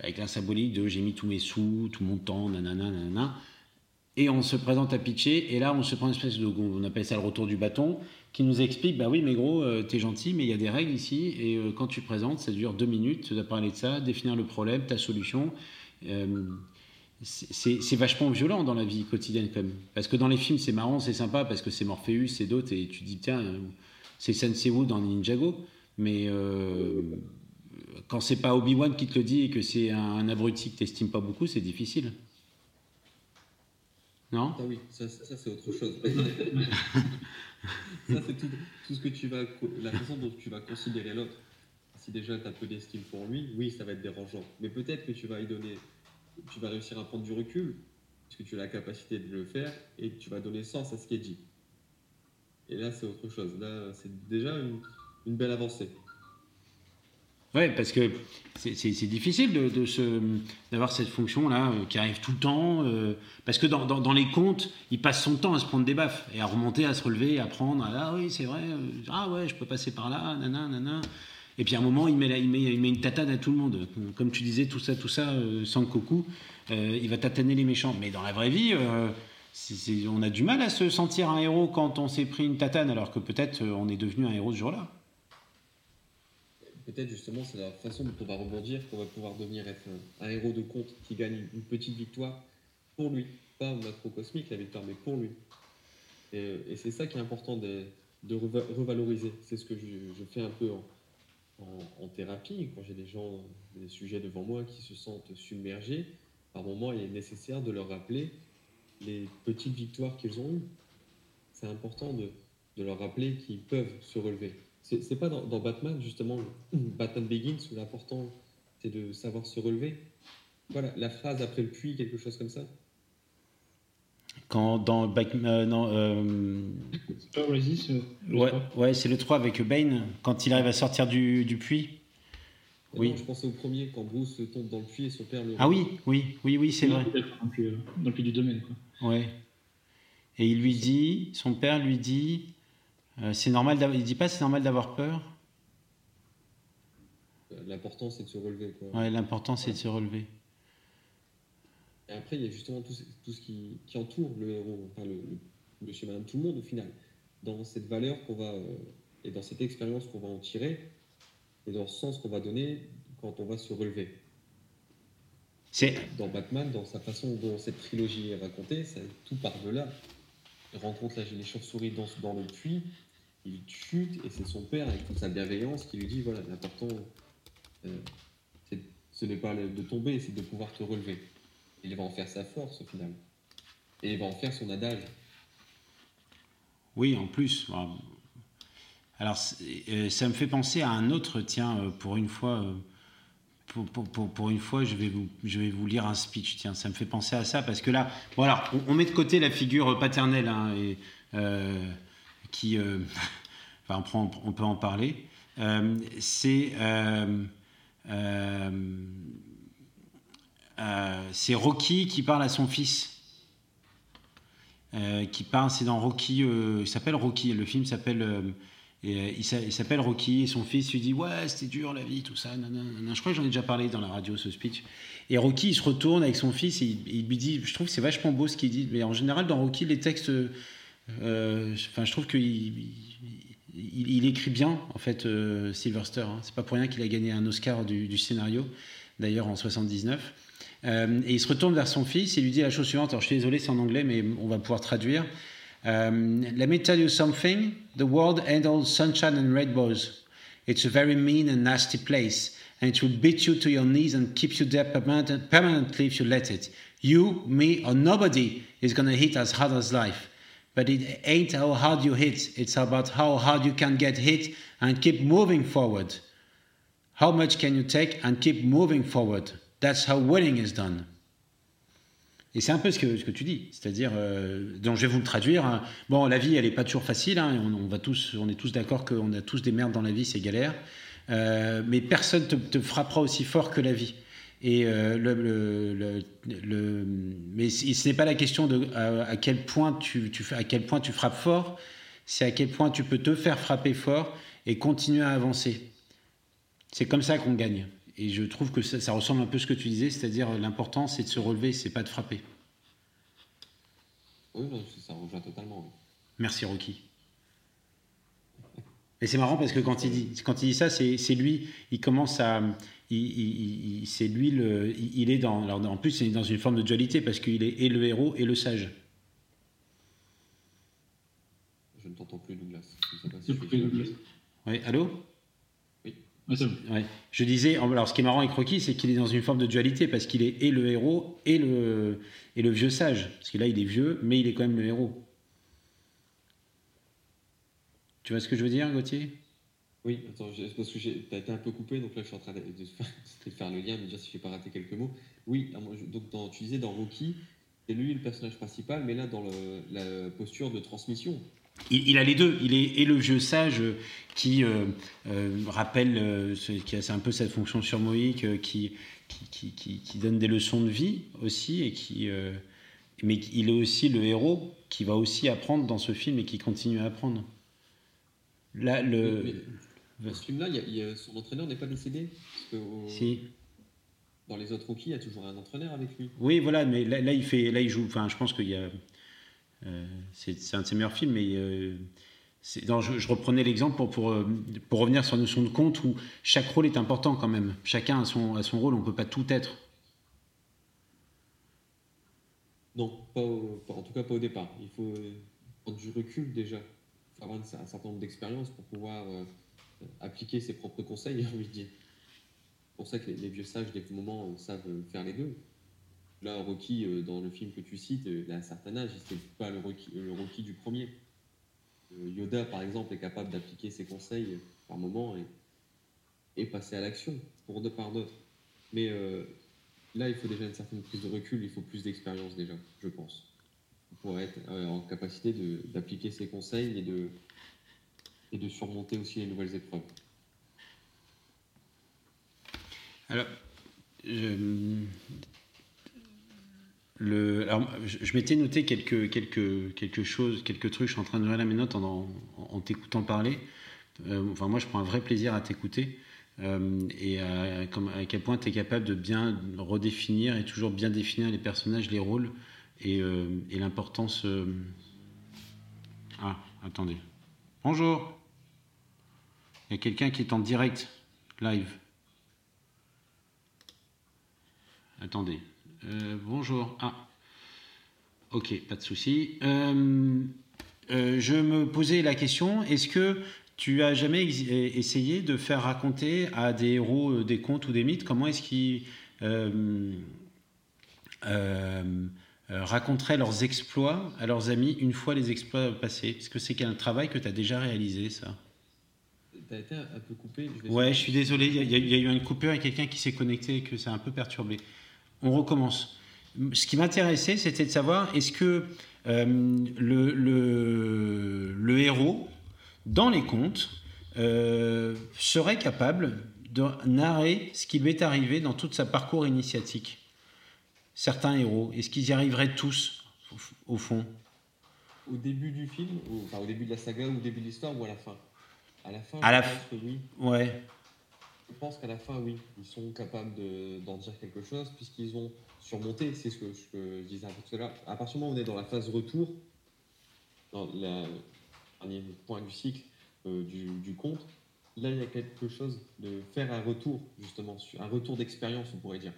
avec la symbolique de j'ai mis tous mes sous, tout mon temps, nanana, nanana, et on se présente à pitcher, et là on se prend une espèce de, on appelle ça le retour du bâton, qui nous explique, bah oui, mais gros, euh, t'es gentil, mais il y a des règles ici, et euh, quand tu présentes, ça dure deux minutes, tu dois parler de ça, définir le problème, ta solution. Euh, c'est vachement violent dans la vie quotidienne quand même. Parce que dans les films, c'est marrant, c'est sympa, parce que c'est Morpheus, c'est d'autres, et tu dis, tiens, c'est Sensei dans Ninjago, mais quand c'est pas Obi-Wan qui te le dit et que c'est un, abruti que t'estimes pas beaucoup, c'est difficile. Non? Ah oui, ça, c'est autre chose. Ça, c'est tout, ce que tu vas, la façon dont tu vas considérer l'autre. Si déjà tu as peu d'estime pour lui, oui, ça va être dérangeant. Mais peut-être que tu vas y donner, tu vas réussir à prendre du recul, parce que tu as la capacité de le faire, et tu vas donner sens à ce qui est dit. Et là, c'est autre chose. Là, c'est déjà une, belle avancée. Ouais, parce que c'est difficile de, de d'avoir cette fonction-là euh, qui arrive tout le temps. Euh, parce que dans, dans, les contes, il passe son temps à se prendre des baffes et à remonter, à se relever, à prendre. Ah oui, c'est vrai. Euh, ah ouais, je peux passer par là, nana, nana. Et puis à un moment, il met, une tatane à tout le monde. Comme tu disais, tout ça, tout ça, sans coucou, il va tataner les méchants. Mais dans la vraie vie, on a du mal à se sentir un héros quand on s'est pris une tatane, alors que peut-être on est devenu un héros ce jour-là peut-être justement c'est la façon dont on va rebondir qu'on va pouvoir devenir un, héros de conte qui gagne une petite victoire pour lui, pas macrocosmique la victoire, mais pour lui. Et, c'est ça qui est important de, revaloriser. C'est ce que je, fais un peu en, thérapie, quand j'ai des gens, des sujets devant moi qui se sentent submergés. Par moment, il est nécessaire de leur rappeler les petites victoires qu'ils ont eues. C'est important de leur rappeler qu'ils peuvent se relever. C'est pas dans, Batman, justement, Batman Begins, où l'important, c'est de savoir se relever. Voilà, la phrase après le puits, quelque chose comme ça. Quand dans Batman. Euh, euh, c'est pas Oasis Ouais, ouais c'est le 3 avec Bane, quand il arrive à sortir du, du puits. oui. je pensais au premier, quand Bruce tombe dans le puits et son père le. Ah oui, oui, oui, oui, c'est vrai. Dans le, puits, du domaine, quoi. Ouais. Et il lui dit, son père lui dit euh, c'est normal il dit pas c'est normal d'avoir peur L'important c'est de se relever. Quoi. Ouais, l'important c'est de se relever. Et après, il y a justement tout, tout ce qui, qui, entoure le héros, enfin le, monsieur, madame, tout le monde au final. Dans cette valeur qu'on va, euh, et dans cette expérience qu'on va en tirer, et dans le sens qu'on va donner quand on va se relever. C'est... Dans Batman, dans sa façon dont cette trilogie est racontée, ça, tout part de là. Il rencontre les chauves-souris dans, dans le puits, il chute et c'est son père avec toute sa bienveillance qui lui dit voilà l'important euh, ce n'est pas de tomber c'est de pouvoir te relever il va en faire sa force au final. Et il va en faire son adage. Oui en plus. Alors euh, ça me fait penser à un autre tiens euh, pour une fois pour, une fois, je vais, vous, je vais vous lire un speech. Tiens, ça me fait penser à ça parce que là, voilà, on, met de côté la figure paternelle hein, qui, euh, enfin, on, peut en parler, euh, c'est euh, c'est Rocky qui parle à son fils. qui parle, c'est dans Rocky, il s'appelle Rocky, le film s'appelle il s'appelle Rocky et son fils lui dit ouais c'était dur la vie tout ça je crois que j'en ai déjà parlé dans la radio ce speech et Rocky il se retourne avec son fils et il, lui dit je trouve que c'est vachement beau ce qu'il dit mais en général dans Rocky les textes euh, enfin, je trouve qu'il il, écrit bien, en fait, euh, Sylvester. Hein. C'est pas pour rien qu'il a gagné un Oscar du, scénario, d'ailleurs en 79. Euh, et il se retourne vers son fils et lui dit la chose suivante. Alors, je suis désolé, c'est en anglais, mais on va pouvoir traduire. let me tell you something. The world ain't all sunshine and rainbows. It's a very mean and nasty place, and it will beat you to your knees and keep you there permanently if you let it. You, me, or nobody is going to hit as hard as life. But it ain't how hard you hit, it's about how hard you can get hit and keep moving forward. How much can you take and keep moving forward? That's how winning is done. Et c'est un peu ce que, tu dis, c'est-à-dire, euh, donc je vais vous le traduire. Hein. Bon, la vie, elle n'est pas toujours facile. Hein. On, va tous, on est tous d'accord qu'on a tous des merdes dans la vie, c'est galère. Euh, mais personne ne te, te, frappera aussi fort que la vie. Et euh, le, le, mais ce n'est pas la question de à, quel point tu, tu, à quel point tu frappes fort, c'est à quel point tu peux te faire frapper fort et continuer à avancer. C'est comme ça qu'on gagne. Et je trouve que ça, ressemble un peu à ce que tu disais, c'est-à-dire l'important c'est de se relever, c'est pas de frapper. Oui, ça rejoint totalement. Merci Rocky. Et c'est marrant parce que quand il dit, quand il dit ça, c'est lui, il commence à, c'est lui le, il est dans, alors en plus il est dans une forme de dualité parce qu'il est et le héros et le sage. Je ne t'entends plus Douglas. Oui, allô? Oui. Ouais. Je disais, alors ce qui est marrant avec Rocky, c'est qu'il est dans une forme de dualité parce qu'il est et le héros et le, et le vieux sage. Parce que là, il est vieux, mais il est quand même le héros. Tu vois ce que je veux dire, Gauthier? Oui, attends, parce que tu as été un peu coupé, donc là je suis en train de, faire le lien, mais déjà si je n'ai pas raté quelques mots. Oui, donc dans, tu disais dans Rocky, c'est lui le personnage principal, mais là dans la posture de transmission. Il, a les deux. Il est et le vieux sage qui rappelle, qui a un peu cette fonction sur Moïque, qui, qui, qui, qui, donne des leçons de vie aussi, et qui, mais il est aussi le héros qui va aussi apprendre dans ce film et qui continue à apprendre. Là, le... dans ce film-là, son entraîneur n'est pas décédé Si. Dans les autres rookies, il y a toujours un entraîneur avec lui. Oui, voilà, mais là, il, fait, là il joue. Enfin, je pense qu'il y a. Euh, c'est un de ses meilleurs films, mais. Euh, je, reprenais l'exemple euh, pour, revenir sur la notion de compte où chaque rôle est important quand même. Chacun a son, rôle, on ne peut pas tout être. Non, pas en tout cas pas au départ. Il faut prendre du recul déjà avoir un certain nombre d'expériences pour pouvoir appliquer ses propres conseils, j'ai envie. C'est pour ça que les, vieux sages, des moments, euh, savent faire les deux. Là, Rocky, euh, dans le film que tu cites, il a un certain âge, c'était pas le Rocky, du premier. Yoda, par exemple, est capable d'appliquer ses conseils par moment et, passer à l'action pour de par d'autres. Mais là, il faut déjà une certaine prise de recul, il faut plus d'expérience déjà, je pense pour être euh, en capacité d'appliquer ses conseils et de, et de surmonter aussi les nouvelles épreuves. Alors, je, je, m'étais noté quelques, quelques, quelque chose, quelques trucs. Je suis en train de noter mes notes en, t'écoutant parler. Euh, enfin, moi, je prends un vrai plaisir à t'écouter. Euh, et à, quel point tu es capable de bien redéfinir et toujours bien définir les personnages, les rôles, et, l'importance. Euh, ah, attendez. Bonjour. Il y a quelqu'un qui est en direct, live. Attendez. Euh, bonjour. Ah. Ok, pas de souci. je me posais la question est-ce que tu as jamais essayé de faire raconter à des héros des contes ou des mythes comment est-ce qu'ils euh, raconteraient leurs exploits à leurs amis une fois les exploits passés? Est-ce que c'est un travail que tu as déjà réalisé, ça? Tu as été un peu coupé Ouais, je suis désolé, il y, a eu une coupure et quelqu'un qui s'est connecté et que ça a un peu perturbé. On recommence. Ce qui m'intéressait, c'était de savoir est-ce que euh, le, le, le, héros, dans les contes, euh, serait capable de narrer ce qui lui est arrivé dans tout sa parcours initiatique? Certains héros Est-ce qu'ils y arriveraient tous, au, fond? Au début du film, enfin au début de la saga, ou au début de l'histoire, ou à la fin? À la fin, à oui. Ouais. Je pense qu'à la fin, oui, ils sont capables d'en dire quelque chose, puisqu'ils ont surmonté, c'est ce que, je disais un peu tout à l'heure. À partir du moment où on est dans la phase retour, dans le dernier point du cycle euh, du, du conte, là, il y a quelque chose de faire un retour, justement, un retour d'expérience, on pourrait dire.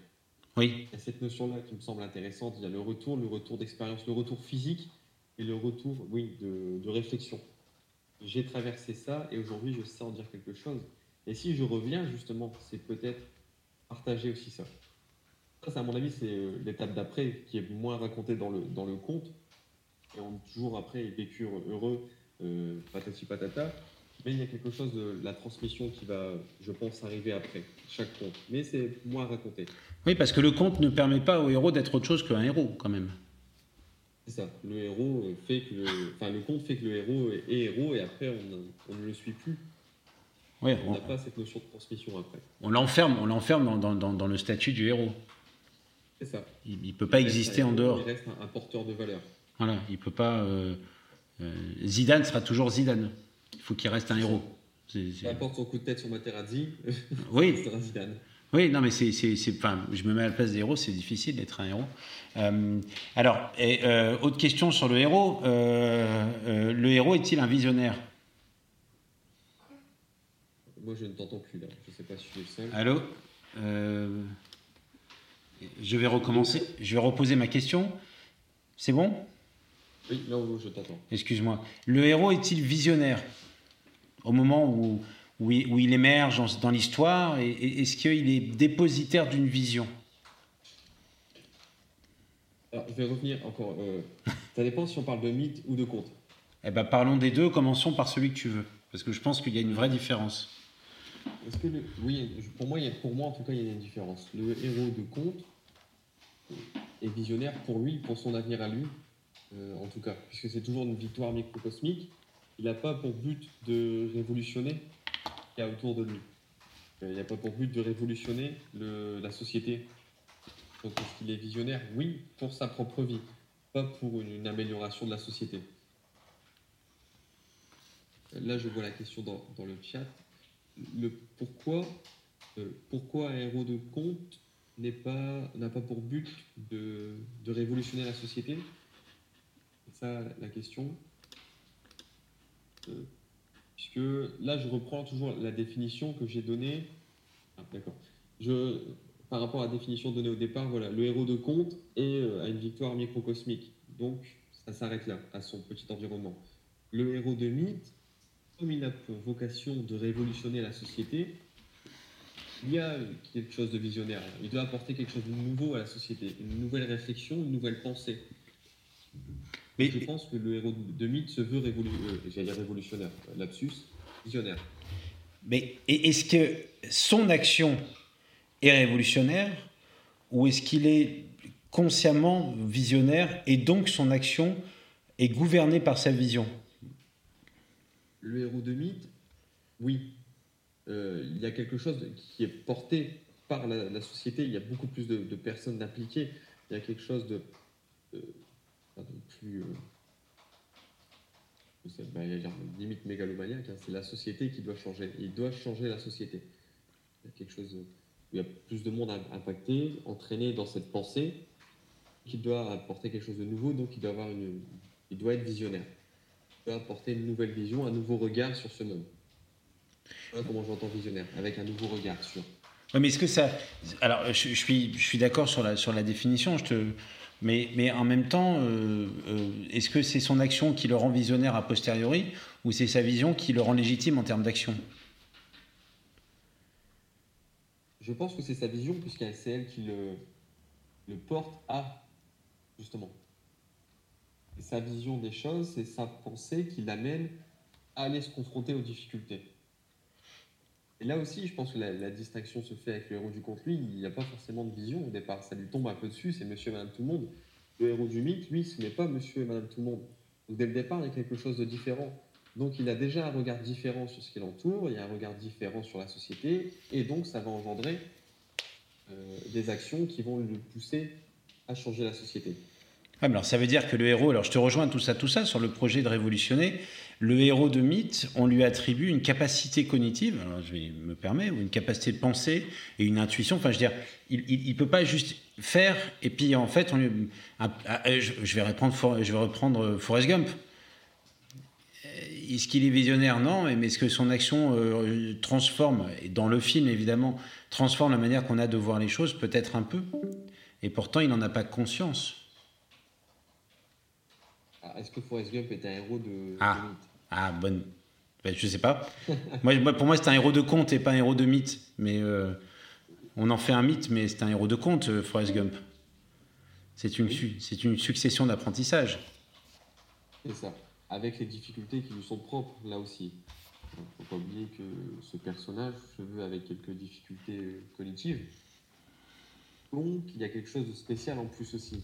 Oui. Il y a cette notion-là qui me semble intéressante. Il y a le retour, le retour d'expérience, le retour physique et le retour, oui, de, réflexion. J'ai traversé ça et aujourd'hui je sais en dire quelque chose. Et si je reviens justement, c'est peut-être partager aussi ça. Ça, à mon avis, c'est euh, l'étape d'après qui est moins racontée dans le, dans le conte. Et on toujours après, ils vécurent heureux, euh, patati patata. Mais il y a quelque chose de la transmission qui va, je pense, arriver après chaque conte. Mais c'est moins raconté. Oui, parce que le conte ne permet pas au héros d'être autre chose qu'un héros, quand même. C'est ça. Le héros fait que, le... enfin, le conte fait que le héros est héros et après on, ne le suit plus. Oui, on n'a pas cette notion de transmission après. On l'enferme, on l'enferme dans, dans, dans, le statut du héros. C'est ça. Il ne peut pas exister en dehors. Il reste un, porteur de valeur. Voilà, il peut pas. Euh, euh, Zidane sera toujours Zidane. Il faut qu'il reste un héros. Peu importe son coup de tête sur Materazzi, oui. il sera Zidane. Oui, non, mais c'est, enfin, je me mets à la place des héros, c'est difficile d'être un héros. Euh, alors, et, euh, autre question sur le héros. Euh, le héros est-il un visionnaire? Moi, je ne t'entends plus là. Je ne sais pas si je suis seul. Allô Je vais recommencer. Je vais reposer ma question. C'est bon? Oui, là, je t'entends. Excuse-moi. Le héros est-il visionnaire? Au moment où où il, émerge dans l'histoire Est-ce qu'il est dépositaire d'une vision? Alors, je vais revenir encore. Euh, ça dépend si on parle de mythe ou de conte. Eh ben, parlons des deux. Commençons par celui que tu veux, parce que je pense qu'il y a une vraie différence. Que oui, pour moi, en tout cas, il y a une différence. Le héros de conte est visionnaire pour lui, pour son avenir à lui, euh, en tout cas, puisque c'est toujours une victoire microcosmique il n'a pas pour but de révolutionner ce qu'il y a autour de lui. Il n'a pas pour but de révolutionner la société. Donc est-ce qu'il est visionnaire? Oui, pour sa propre vie, pas pour une, amélioration de la société. Là, je vois la question dans, le chat. Le pourquoi, euh, pourquoi un héros de conte n'a pas, pas pour but de, de révolutionner la société? C'est ça la question. Euh, puisque là, je reprends toujours la définition que j'ai donnée. Ah, d'accord. Par rapport à la définition donnée au départ, voilà, le héros de conte est euh, à une victoire microcosmique. Donc, ça s'arrête là, à son petit environnement. Le héros de mythe, comme il a pour vocation de révolutionner la société, il y a quelque chose de visionnaire. Il doit apporter quelque chose de nouveau à la société, une nouvelle réflexion, une nouvelle pensée. Mais, je pense que le héros de mythe se veut euh, révolutionnaire, lapsus, visionnaire. Mais est-ce que son action est révolutionnaire ou est-ce qu'il est consciemment visionnaire et donc son action est gouvernée par sa vision? Le héros de mythe, oui. Euh, il y a quelque chose qui est porté par la, société, il y a beaucoup plus de, personnes impliquées, il y a quelque chose de... Euh, plus. Euh, bah, limite mégalomaniaque, hein, c'est la société qui doit changer. Il doit changer la société. Il y a quelque chose où il y a plus de monde impacté, entraîné dans cette pensée, qui doit apporter quelque chose de nouveau, donc il doit, avoir une, il doit être visionnaire. Apporter une nouvelle vision, un nouveau regard sur ce monde. Voilà comment j'entends visionnaire, avec un nouveau regard sur. Oui, mais est-ce que ça. Alors, je, suis, je suis d'accord sur la, sur la définition. Je te, mais, mais en même temps, euh, euh, est-ce que c'est son action qui le rend visionnaire a posteriori ou c'est sa vision qui le rend légitime en termes d'action? Je pense que c'est sa vision, puisque c'est elle qui le, le porte à, justement. Sa vision des choses, c'est sa pensée qui l'amène à aller se confronter aux difficultés. Et là aussi, je pense que la, distinction se fait avec le héros du conte. Lui, il n'y a pas forcément de vision au départ. Ça lui tombe un peu dessus, c'est monsieur et madame tout le monde. Le héros du mythe, lui, ce n'est pas monsieur et madame tout le monde. dès le départ, il y a quelque chose de différent. Donc il a déjà un regard différent sur ce qui l'entoure, il y a un regard différent sur la société, et donc ça va engendrer euh, des actions qui vont le pousser à changer la société. Alors ça veut dire que le héros, alors je te rejoins tout ça, tout ça sur le projet de révolutionner, le héros de mythe, on lui attribue une capacité cognitive, je me permettre, ou une capacité de penser et une intuition. Enfin, je veux dire, il ne peut pas juste faire et puis en fait, on je, vais reprendre, reprendre Forrest Gump. Est-ce qu'il est visionnaire? Non, mais est-ce que son action euh, transforme, et dans le film évidemment, transforme la manière qu'on a de voir les choses Peut-être un peu. Et pourtant, il n'en a pas conscience. Est-ce que Forrest Gump est un héros de, ah. mythe? Ah, bonne. Ben, je sais pas. moi, pour moi, c'est un héros de conte et pas un héros de mythe. Mais euh, on en fait un mythe, mais c'est un héros de conte, euh, Forrest Gump. C'est une, c'est une succession d'apprentissage. C'est ça. Avec les difficultés qui nous sont propres, là aussi. Il ne faut pas oublier que ce personnage se veut avec quelques difficultés euh, cognitives. Donc, il y a quelque chose de spécial en plus aussi.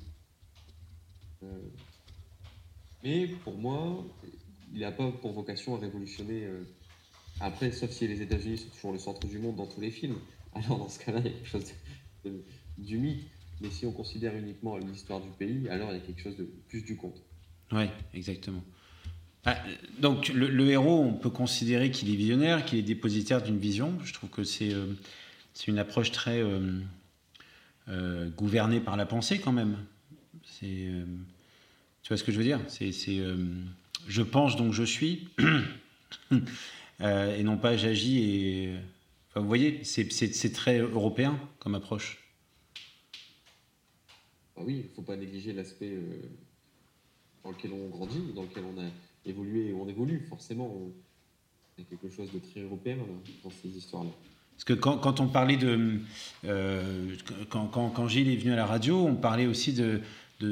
Mais pour moi, il n'a pas pour vocation à révolutionner. Euh, après, sauf si les États-Unis sont toujours le centre du monde dans tous les films. Alors dans ce cas-là, il y a quelque chose du mythe. Mais si on considère uniquement l'histoire du pays, alors il y a quelque chose de plus du conte. Oui, exactement. Ah, donc le, héros, on peut considérer qu'il est visionnaire, qu'il est dépositaire d'une vision. Je trouve que c'est euh, une approche très euh, gouvernée par la pensée quand même. C'est tu vois ce que je veux dire? C'est, euh, je pense donc je suis, euh, et non pas j'agis et. Enfin, vous voyez, c'est, très européen comme approche. Ah oui, il ne faut pas négliger l'aspect euh, dans lequel on grandit, dans lequel on a évolué et on évolue. Forcément, il y a quelque chose de très européen dans ces histoires-là. Parce que quand, quand on parlait de. quand, quand, quand, Gilles est venu à la radio, on parlait aussi de,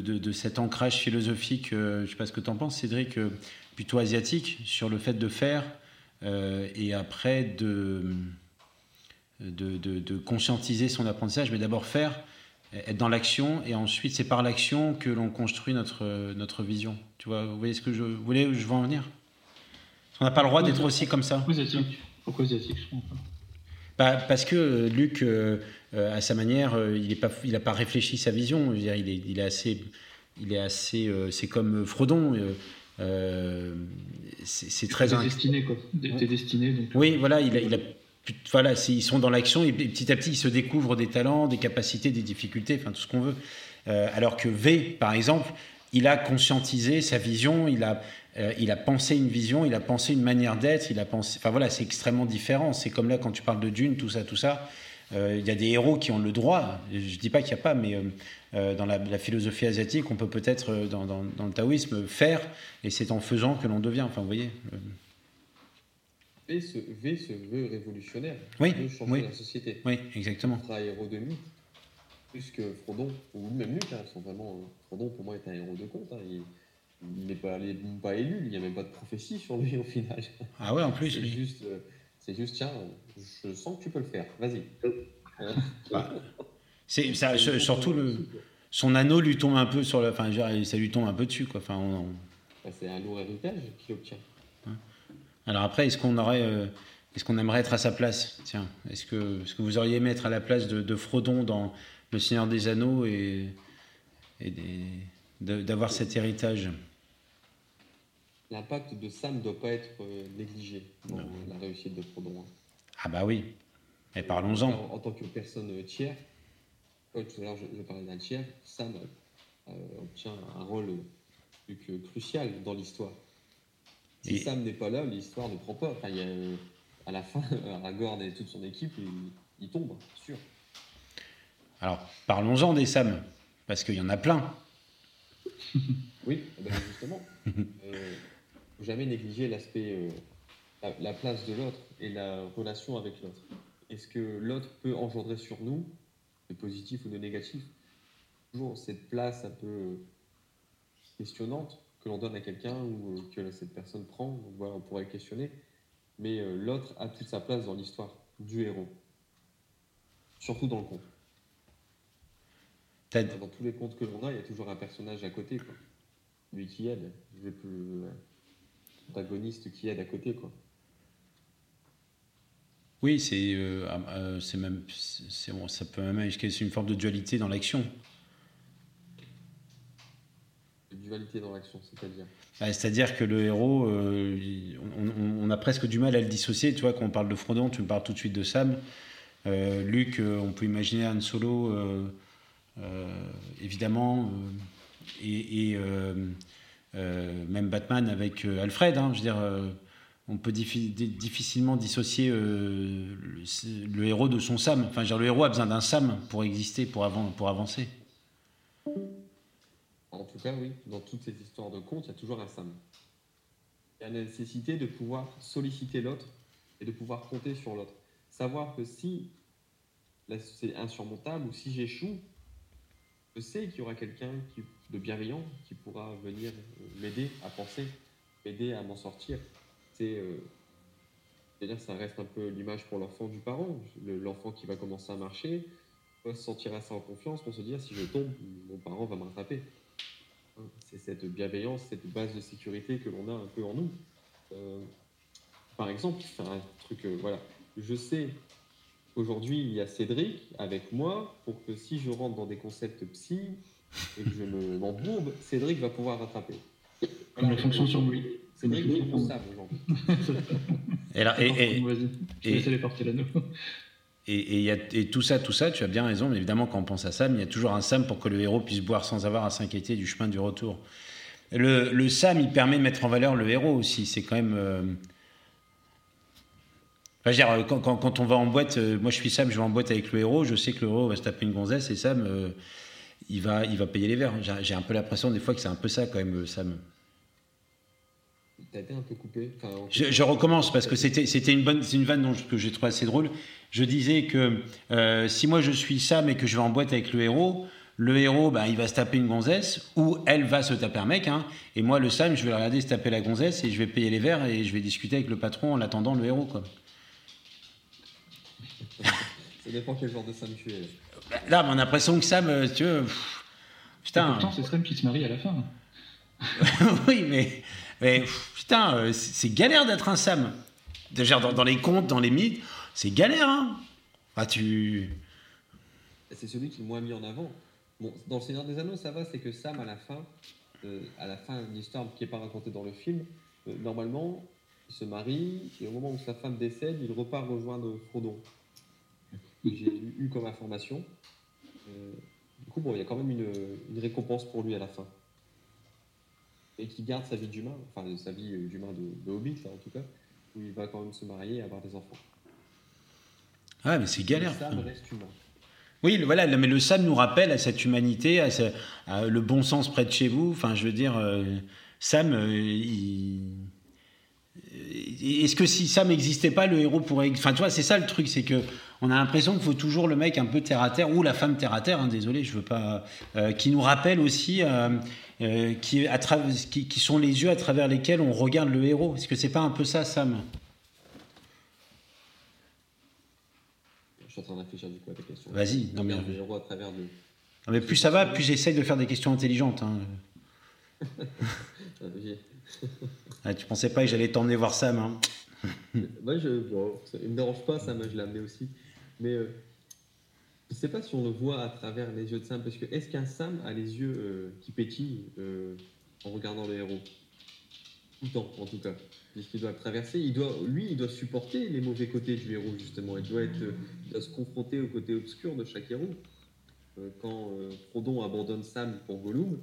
de, cet ancrage philosophique, euh, je ne sais pas ce que tu en penses, Cédric, euh, plutôt asiatique, sur le fait de faire euh, et après de, de, conscientiser son apprentissage, mais d'abord faire, être dans l'action, et ensuite c'est par l'action que l'on construit notre, notre vision. Tu vois, vous voyez ce que je, vous voulez, je veux en venir? On n'a pas le droit d'être aussi comme ça. Pourquoi asiatique Pourquoi asiatique je comprends pas? Bah, parce que Luc, à sa manière, euh, il n'a pas, il a pas réfléchi sa vision. Je veux dire, il, est, il est assez. Il est assez. euh, c'est comme Frodon. euh, euh, c'est très. T'es destiné, quoi. T'es destiné, donc. Oui, voilà, il a, il a- voilà, ils sont dans l'action et petit à petit ils se découvrent des talents, des capacités, des difficultés, enfin tout ce qu'on veut. Euh, alors que V, par exemple, il a conscientisé sa vision, il a, euh, il a pensé une vision, il a pensé une manière d'être, il a pensé, enfin voilà, c'est extrêmement différent. C'est comme là quand tu parles de Dune, tout ça, tout ça. Euh, Il y a des héros qui ont le droit, je dis pas qu'il n'y a pas, mais euh, euh, dans la, la philosophie asiatique, on peut peut-être, dans, dans- dans le taoïsme, faire, et c'est en faisant que l'on devient. Enfin, vous voyez. V se, v se veut révolutionnaire. Oui, veut changer oui. la société. oui, exactement. Il sera héros de mythe. Plus que Frodon, ou même Luc, hein, sont vraiment. Frodon, pour moi, est un héros de conte. hein. Il n'est pas, élu, il n'y a même pas de prophétie sur lui au final. Ah ouais, en plus. C'est oui. juste, c'est juste, tiens, je sens que tu peux le faire, vas-y. Bah, C'est ça, surtout le, son anneau lui tombe un peu sur le, enfin, ça lui tombe un peu dessus, quoi. Enfin, on- on- Bah, c'est un lourd héritage qu'il obtient. alors après, est-ce qu'on aurait, euh, est-ce qu'on aimerait être à sa place? Tiens, est-ce que, est-ce que vous auriez aimé être à la place de, de Frodon dans Le Seigneur des Anneaux et, et des- de- d'avoir cet héritage? L'impact de Sam ne doit pas être euh, négligé dans la réussite de Frodon. hein. Ah bah oui. Et En, parlons-en. en tant que personne tiers, tout à l'heure je, je parlais d'un tiers, Sam euh, obtient un rôle plus que crucial dans l'histoire. Si Et- Sam n'est pas là, l'histoire ne prend pas. Enfin, il y a, euh, à la fin, Aragorn et toute son équipe, ils, ils tombent, sûr. Alors, parlons-en des Sam, parce qu'il y en a plein. Oui, eh ben, justement. euh, faut jamais négliger l'aspect, euh, la, la place de l'autre et la relation avec l'autre. Est-ce que l'autre peut engendrer sur nous, de positif ou de négatif, toujours cette place un peu euh, questionnante que l'on donne à quelqu'un ou euh, que cette personne prend. Donc voilà, on pourrait questionner. Mais euh, l'autre a toute sa place dans l'histoire du héros. Surtout dans le conte. Dans tous les contes que l'on a, il y a toujours un personnage à côté, quoi. Lui qui aide, le plus protagoniste qui aide à côté, quoi. Oui, c'est, euh, ah, euh, c'est même, bon, ça peut même une forme de dualité dans l'action. La dualité dans l'action, c'est-à-dire? Ah, C'est-à-dire que le héros, euh, on, a presque du mal à le dissocier. Tu vois, quand on parle de Frodon, tu me parles tout de suite de Sam. Euh, Luc, on peut imaginer Han Solo, évidemment, et, et, même Batman avec Alfred. hein, je veux dire, on peut diffi- di- difficilement dissocier euh, le, héros de son Sam. Enfin, dire, le héros a besoin d'un Sam pour exister, pour, pour avancer. En tout cas, oui, dans toutes ces histoires de contes, il y a toujours un Sam. Il y a la nécessité de pouvoir solliciter l'autre et de pouvoir compter sur l'autre. Savoir que si c'est insurmontable ou si j'échoue, je sais qu'il y aura quelqu'un de bienveillant qui pourra venir euh, m'aider à penser, m'aider à m'en sortir. C'est, euh, c'est-à-dire, ça reste un peu l'image pour l'enfant du parent. Le- L'enfant qui va commencer à marcher va se sentir assez en confiance pour se dire si je tombe, mon parent va me rattraper. Hein, C'est cette bienveillance, cette base de sécurité que l'on a un peu en nous. Euh, par exemple, un truc, euh, voilà, je sais aujourd'hui il y a Cédric avec moi pour que si je rentre dans des concepts psy et que je me m'embourbe, Cédric va pouvoir rattraper. Comme la fonction sur lui. Cédric est responsable aujourd'hui. Et, là, et, et- Vas-y, je et- vais laisser les porter l'anneau. Et, et il y a- et tout ça, tout ça, tu as bien raison, mais évidemment, quand on pense à Sam, il y a toujours un Sam pour que le héros puisse boire sans avoir à s'inquiéter du chemin du retour. Le, le Sam, il permet de mettre en valeur le héros aussi. C'est quand même. euh, enfin, je veux dire, quand, quand- quand on va en boîte, euh, moi je suis Sam, je vais en boîte avec le héros, je sais que le héros va se taper une gonzesse et Sam, euh, il, va, il va payer les verres. J'ai un peu l'impression des fois que c'est un peu ça quand même, Sam. T'as été un peu coupé. Enfin, en- Je, je recommence parce que c'était c'était une bonne c'est une vanne dont je- que j'ai trouvé assez drôle. Je disais que euh, si moi je suis Sam et que je vais en boîte avec le héros, le héros ben, il va se taper une gonzesse ou elle va se taper un mec. hein. et moi le Sam je vais le regarder se taper la gonzesse et je vais payer les verres et je vais discuter avec le patron en attendant le héros quoi. Ça dépend quel genre de Sam tu es. Là on a l'impression que Sam euh, tu veux, pff, Et putain pourtant, c'est Sam qui se marie à la fin. oui mais Mais putain, euh, c'est galère d'être un Sam. Déjà dans, les contes, dans les mythes, c'est galère. Hein ah, tu. C'est celui qui est le moins mis en avant. Bon, dans le Seigneur des Anneaux, ça va, c'est que Sam, à la fin, euh, à la fin de l'histoire qui n'est pas racontée dans le film, euh, normalement, il se marie et au moment où sa femme décède, il repart rejoindre Frodon. J'ai eu comme information. Du coup, il y a quand même une, récompense pour lui à la fin. Et qui garde sa vie d'humain, enfin sa vie d'humain de, de, Hobbit, là, en tout cas, où il va quand même se marier et avoir des enfants. Ah, mais c'est galère. Sam reste humain. Oui, voilà, mais le Sam nous rappelle à cette humanité, à, ce, à le bon sens près de chez vous. Enfin, je veux dire, euh, Sam, euh, il... Est-ce que si Sam n'existait pas, le héros pourrait. Enfin, tu vois, c'est ça le truc, c'est que on a l'impression qu'il faut toujours le mec un peu terre à terre ou la femme terre à terre. Hein, désolé, je veux pas. Euh, qui nous rappelle aussi euh, qui, à qui, qui, sont les yeux à travers lesquels on regarde le héros. Est-ce que c'est pas un peu ça, Sam? Je suis en train de réfléchir du coup à ta question. Vas-y, non mais. Le héros à travers de. Non, mais plus ça va, plus j'essaye de faire des questions intelligentes. Hein. ah, tu pensais pas que j'allais t'emmener voir Sam hein Moi, je, bon, ça ne me dérange pas, moi je l'ai amené aussi. Mais euh, je ne sais pas si on le voit à travers les yeux de Sam, parce que est-ce qu'un Sam a les yeux euh, qui pétillent euh, en regardant le héros? Tout le temps, en tout cas. Puisqu'il doit traverser, il doit, lui, il doit supporter les mauvais côtés du héros, justement. Il doit, être, il doit se confronter au côté obscur de chaque héros. quand Frodon abandonne Sam pour Gollum,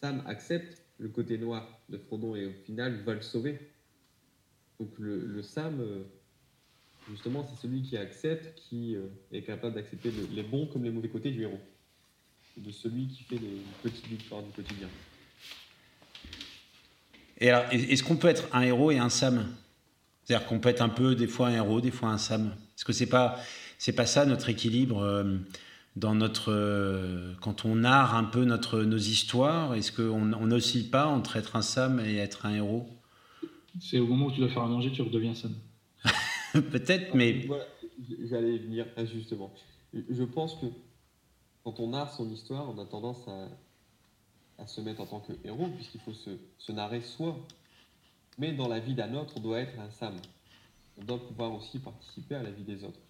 Sam accepte le côté noir de Frodon et au final va le sauver. Donc le, le Sam, justement, c'est celui qui accepte, qui euh, est capable d'accepter les bons comme les mauvais côtés du héros. De celui qui fait les petites victoires du quotidien. Et alors, est-ce qu'on peut être un héros et un Sam? C'est-à-dire qu'on peut être un peu, des fois un héros, des fois un Sam Est-ce que c'est pas, c'est pas ça notre équilibre euh, dans notre, euh, quand on narre un peu notre, nos histoires? Est-ce qu'on n'oscille pas entre être un Sam et être un héros? C'est au moment où tu dois faire à manger, tu redeviens Sam. Peut-être, mais. Voilà, j'allais venir justement. Je pense que quand on narre son histoire, on a tendance à, à se mettre en tant que héros, puisqu'il faut se, se, narrer soi. Mais dans la vie d'un autre, on doit être un Sam. On doit pouvoir aussi participer à la vie des autres.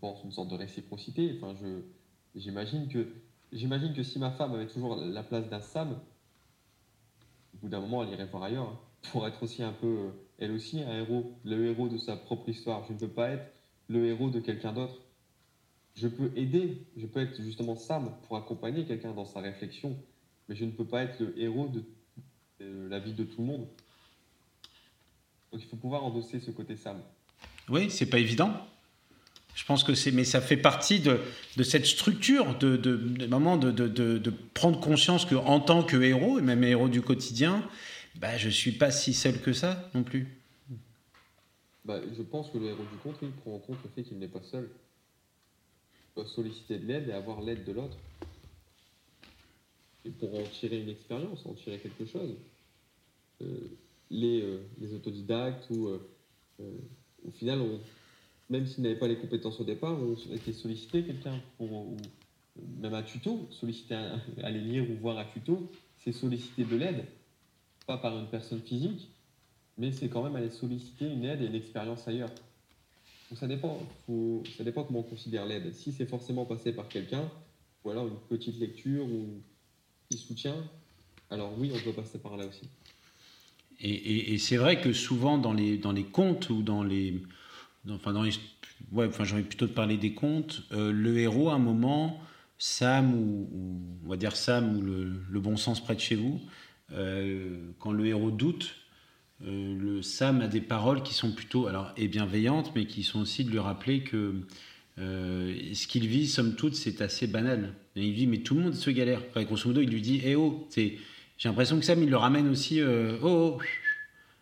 Bon, c'est une sorte de réciprocité. Enfin, je, j'imagine que, j'imagine que si ma femme avait toujours la place d'un Sam, au bout d'un moment, elle irait voir ailleurs, hein, pour être aussi un peu euh, elle aussi un héros, le héros de sa propre histoire. Je ne peux pas être le héros de quelqu'un d'autre. Je peux aider, je peux être justement Sam pour accompagner quelqu'un dans sa réflexion, mais je ne peux pas être le héros de, la vie de tout le monde. Donc il faut pouvoir endosser ce côté Sam. Oui, c'est pas évident. Je pense que c'est, mais ça fait partie de, cette structure, de, de, de, de, prendre conscience qu'en tant que héros, et même héros du quotidien, bah, je suis pas si seul que ça non plus. Bah, je pense que le héros du conte, il prend en compte le fait qu'il n'est pas seul. Il doit solliciter de l'aide et avoir l'aide de l'autre. Et pour en tirer une expérience, en tirer quelque chose. Euh, les, euh, les, autodidactes ou euh, au final, même s'ils n'avaient pas les compétences au départ, on été sollicité quelqu'un pour ou, même un tuto, solliciter aller lire ou voir un tuto, c'est solliciter de l'aide pas par une personne physique, mais c'est quand même aller solliciter une aide et une expérience ailleurs. Donc ça dépend, ça dépend comment on considère l'aide. Si c'est forcément passé par quelqu'un, ou alors une petite lecture ou qui soutient, alors oui, on doit passer par là aussi. Et, c'est vrai que souvent dans les, dans les contes ou dans les... enfin, dans ouais, enfin, j'ai plutôt de parler des contes, euh, le héros, à un moment, Sam, ou, ou, on va dire Sam, ou le, le bon sens près de chez vous, euh, quand le héros doute, euh, le Sam a des paroles qui sont plutôt alors et bienveillantes, mais qui sont aussi de lui rappeler que euh, ce qu'il vit, somme toute, c'est assez banal. Et il dit mais tout le monde se galère. Enfin, grosso modo, il lui dit eh oh, j'ai l'impression que Sam il le ramène aussi oh, oh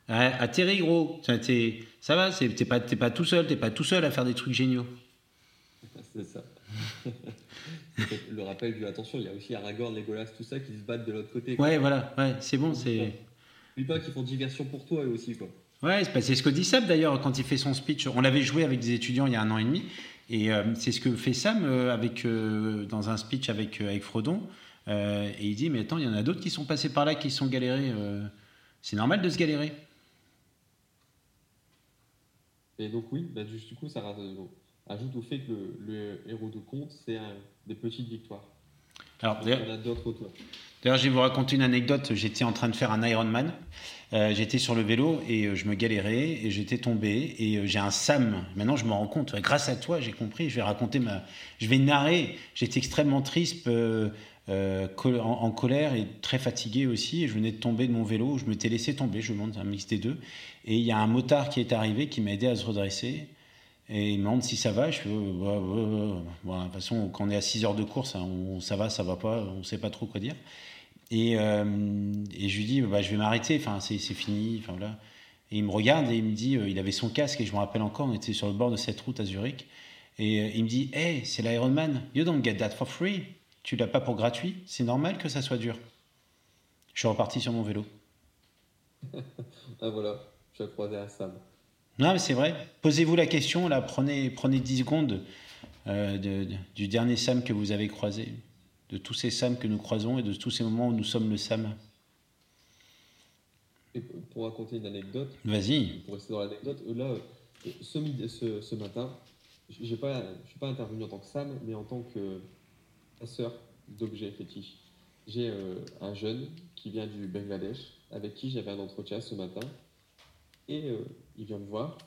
atterri gros, ça va, t'es pas, pas tout seul, t'es pas tout seul à faire des trucs géniaux. C'est ça. le rappel du attention, il y a aussi Aragorn, Legolas, tout ça qui se battent de l'autre côté. Ouais, voilà, ouais, c'est bon, c'est. N'oublie pas qu'ils font diversion pour toi eux aussi, quoi. Ouais, c'est ce que dit Sam d'ailleurs quand il fait son speech. On l'avait joué avec des étudiants il y a un an et demi, et euh, c'est ce que fait Sam euh, avec, euh, dans un speech avec, avec Frodon. et il dit, mais attends, il y en a d'autres qui sont passés par là, qui sont galérés. c'est normal de se galérer. Et donc oui, bah, du coup, ça ajoute au fait que le, héros de conte, c'est des petites victoires. Alors. D'ailleurs, je vais vous raconter une anecdote. J'étais en train de faire un Ironman. Euh, j'étais sur le vélo et euh, je me galérais et j'étais tombé et euh, j'ai un Sam. Maintenant, je me rends compte. grâce à toi, j'ai compris. Je vais raconter ma. Je vais narrer. J'étais extrêmement triste, en, colère et très fatigué aussi. Et je venais de tomber de mon vélo. Je m'étais laissé tomber. Je monte un mix des deux. Et il y a un motard qui est arrivé qui m'a aidé à se redresser. Et il me demande si ça va. Je fais, de toute façon, quand on est à 6 heures de course, hein, on, ça va, ça va pas, on ne sait pas trop quoi dire. Et, euh, et je lui dis, bah, je vais m'arrêter, enfin, c'est fini. Enfin, voilà. Et il me regarde et il me dit, euh, il avait son casque, et je me rappelle encore, on était sur le bord de cette route à Zurich. Et euh, il me dit, hey, c'est l'Ironman, you don't get that for free. Tu l'as pas pour gratuit, c'est normal que ça soit dur. Je suis reparti sur mon vélo. ah voilà, je croisé à Sam. Non, mais c'est vrai. Posez-vous la question, là, prenez, prenez 10 secondes du dernier Sam que vous avez croisé de tous ces Sam que nous croisons et de tous ces moments où nous sommes le Sam et Pour raconter une anecdote, vas-y. Pour rester dans l'anecdote, euh, là, euh, ce, ce, ce matin, je ne suis pas intervenu en tant que Sam, mais en tant que passeur d'objets fétiches. J'ai euh, un jeune qui vient du Bangladesh, avec qui j'avais un entretien ce matin, et il vient me voir,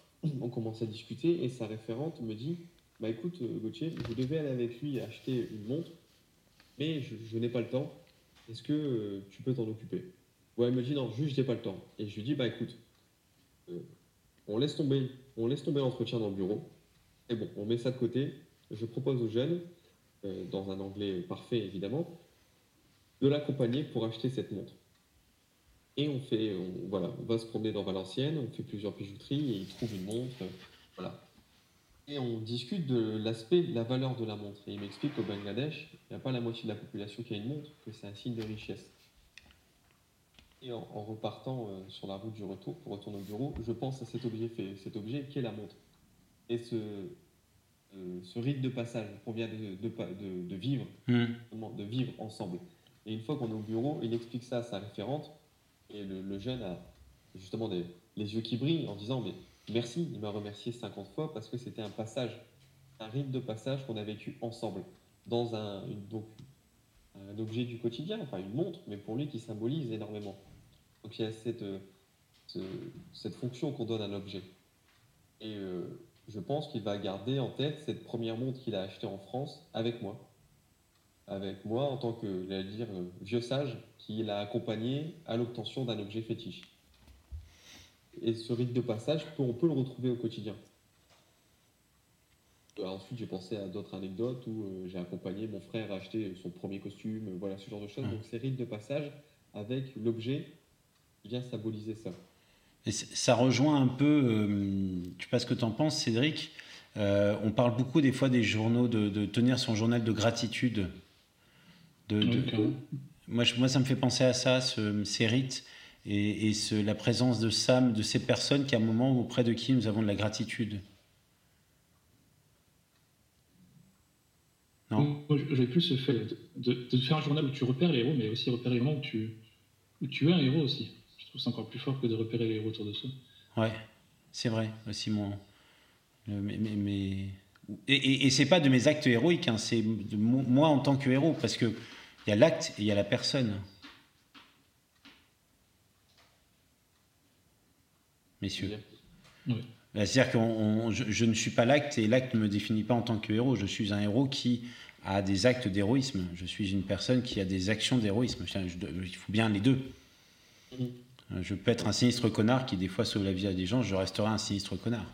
on commence à discuter, et sa référente me dit, bah écoute Gauthier, vous devez aller avec lui acheter une montre mais je, n'ai pas le temps. Est-ce que euh, tu peux t'en occuper? Ouais, elle me dit non, juste j'ai pas le temps. Et je lui dis bah écoute, euh, on laisse tomber, on laisse tomber l'entretien dans le bureau. Et bon, on met ça de côté. Je propose aux jeunes, euh, dans un anglais parfait évidemment, de l'accompagner pour acheter cette montre. Et on fait, voilà, on va se promener dans Valenciennes, on fait plusieurs bijouteries et il trouve une montre, voilà. Et on discute de l'aspect, de la valeur de la montre. Et il m'explique qu'au Bangladesh, il n'y a pas la moitié de la population qui a une montre, que c'est un signe de richesse. Et en, repartant euh, sur la route du retour, pour retourner au bureau, je pense à cet objet, cet objet qui est la montre. Et ce, euh, ce rite de passage qu'on vient de, de, de, vivre, hmm. de vivre ensemble. Et une fois qu'on est au bureau, il explique ça à sa référente, et le, jeune a justement les yeux qui brillent en disant mais merci, il m'a remercié 50 fois parce que c'était un passage, un rite de passage qu'on a vécu ensemble dans un, objet du quotidien, enfin une montre, mais pour lui qui symbolise énormément. Donc il y a cette, cette fonction qu'on donne à l'objet. Et euh, je pense qu'il va garder en tête cette première montre qu'il a achetée en France avec moi. Avec moi en tant que, dire, vieux sage qui l'a accompagné à l'obtention d'un objet fétiche. Et ce rite de passage, on peut le retrouver au quotidien. Euh, ensuite, j'ai pensé à d'autres anecdotes où euh, j'ai accompagné mon frère à acheter son premier costume, voilà ce genre de choses. Donc, c'est rite de passage avec l'objet vient symboliser ça. Et ça rejoint un peu, euh, tu sais pas ce que tu en penses, Cédric. on parle beaucoup des fois des journaux, de, tenir son journal de gratitude. De, moi, moi, ça me fait penser à ça, ce, ces rites et, la présence de Sam, de ces personnes qui, à un moment auprès de qui nous avons de la gratitude. Non? Moi, j'ai plus ce fait de, faire un journal où tu repères les héros, mais aussi repérer les moments où tu, où tu es un héros aussi. Je trouve ça encore plus fort que de repérer les héros autour de soi. Ouais, c'est vrai, aussi mon. Mais, mais, Et, et, et c'est pas de mes actes héroïques, hein, c'est moi en tant que héros, parce qu'il y a l'acte et il y a la personne. messieurs. Bah, c'est-à-dire que je, ne suis pas l'acte et l'acte ne me définit pas en tant que héros. Je suis un héros qui a des actes d'héroïsme. Je suis une personne qui a des actions d'héroïsme. Il faut bien les deux. Mm. Je peux être un sinistre connard qui des fois sauve la vie à des gens, je resterai un sinistre connard.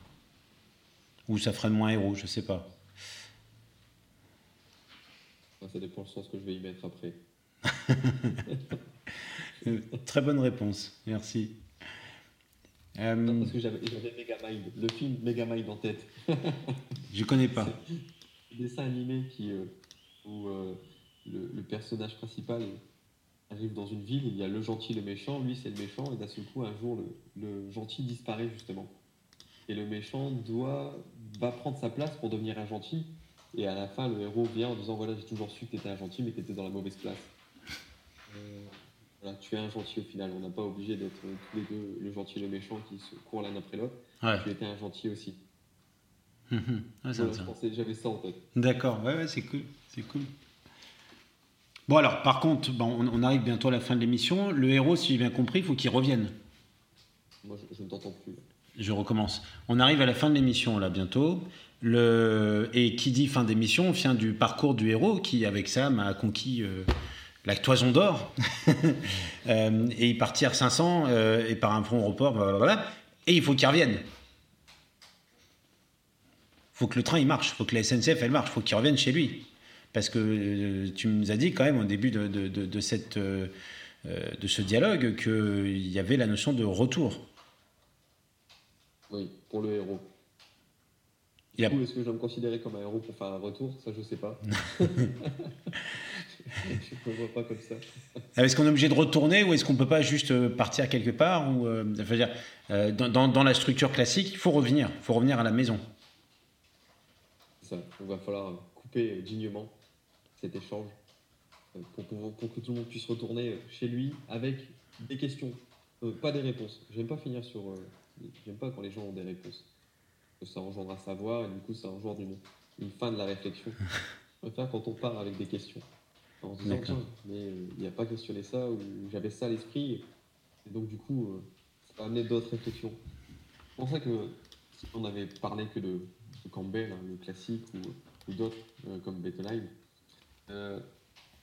Ou ça ferait moins héros, je sais pas. Ça dépend le sens que je vais y mettre après. Très bonne réponse, merci. Euh, parce que j'avais Megamind, le film Megamind en tête. je connais pas. Un dessin animé qui, euh, où euh, le, personnage principal arrive dans une ville, il y a le gentil et le méchant, lui c'est le méchant, et d'un seul coup, un jour, le, gentil disparaît justement. Et le méchant doit, va prendre sa place pour devenir un gentil, et à la fin, le héros vient en disant Voilà, j'ai toujours su que tu étais un gentil, mais que tu étais dans la mauvaise place. voilà, tu es un gentil au final. On n'a pas obligé d'être tous les deux le gentil et le méchant qui se courent l'un après l'autre. Tu étais un gentil aussi. Mhm. J'avais ça en tête. D'accord, ouais, ouais c'est cool. C'est cool. Bon alors, par contre, bon, on, arrive bientôt à la fin de l'émission. Le héros, si j'ai bien compris, il faut qu'il revienne. Moi, je, ne t'entends plus. Je recommence. On arrive à la fin de l'émission, là, bientôt. Et qui dit fin d'émission vient du parcours du héros qui, avec ça, m'a conquis euh, la toison d'or. euh, et il partir 500 euh, et par un front report, voilà. Et il faut qu'il revienne. Faut que le train il marche, faut que la SNCF elle marche, faut qu'il revienne chez lui. Parce que euh, tu nous as dit quand même au début de, de ce dialogue qu'il y avait la notion de retour. Oui, pour le héros. Du coup, est-ce que je dois me considérer comme un héros pour faire un retour? Ça, je ne sais pas. je ne vois pas comme ça. Ah, est-ce qu'on est obligé de retourner ou est-ce qu'on ne peut pas juste euh, partir quelque part ou, dire, dans, dans, dans, la structure classique, il faut revenir. Il faut revenir à la maison. Ça, il va falloir couper dignement cet échange euh, pour, pour, que tout le monde puisse retourner chez lui avec des questions, euh, pas des réponses. J'aime pas finir sur. Euh, j'aime pas quand les gens ont des réponses. Ça engendre à savoir et du coup ça engendre une, une fin de la réflexion. Je préfère quand on part avec des questions. En se disant, mais il n'y a pas questionné ça ou j'avais ça à l'esprit. Et donc du coup, ça va amener d'autres réflexions. C'est pour ça que si on avait parlé que de, Campbell, hein, le classique, ou, d'autres comme Bettelheim, euh,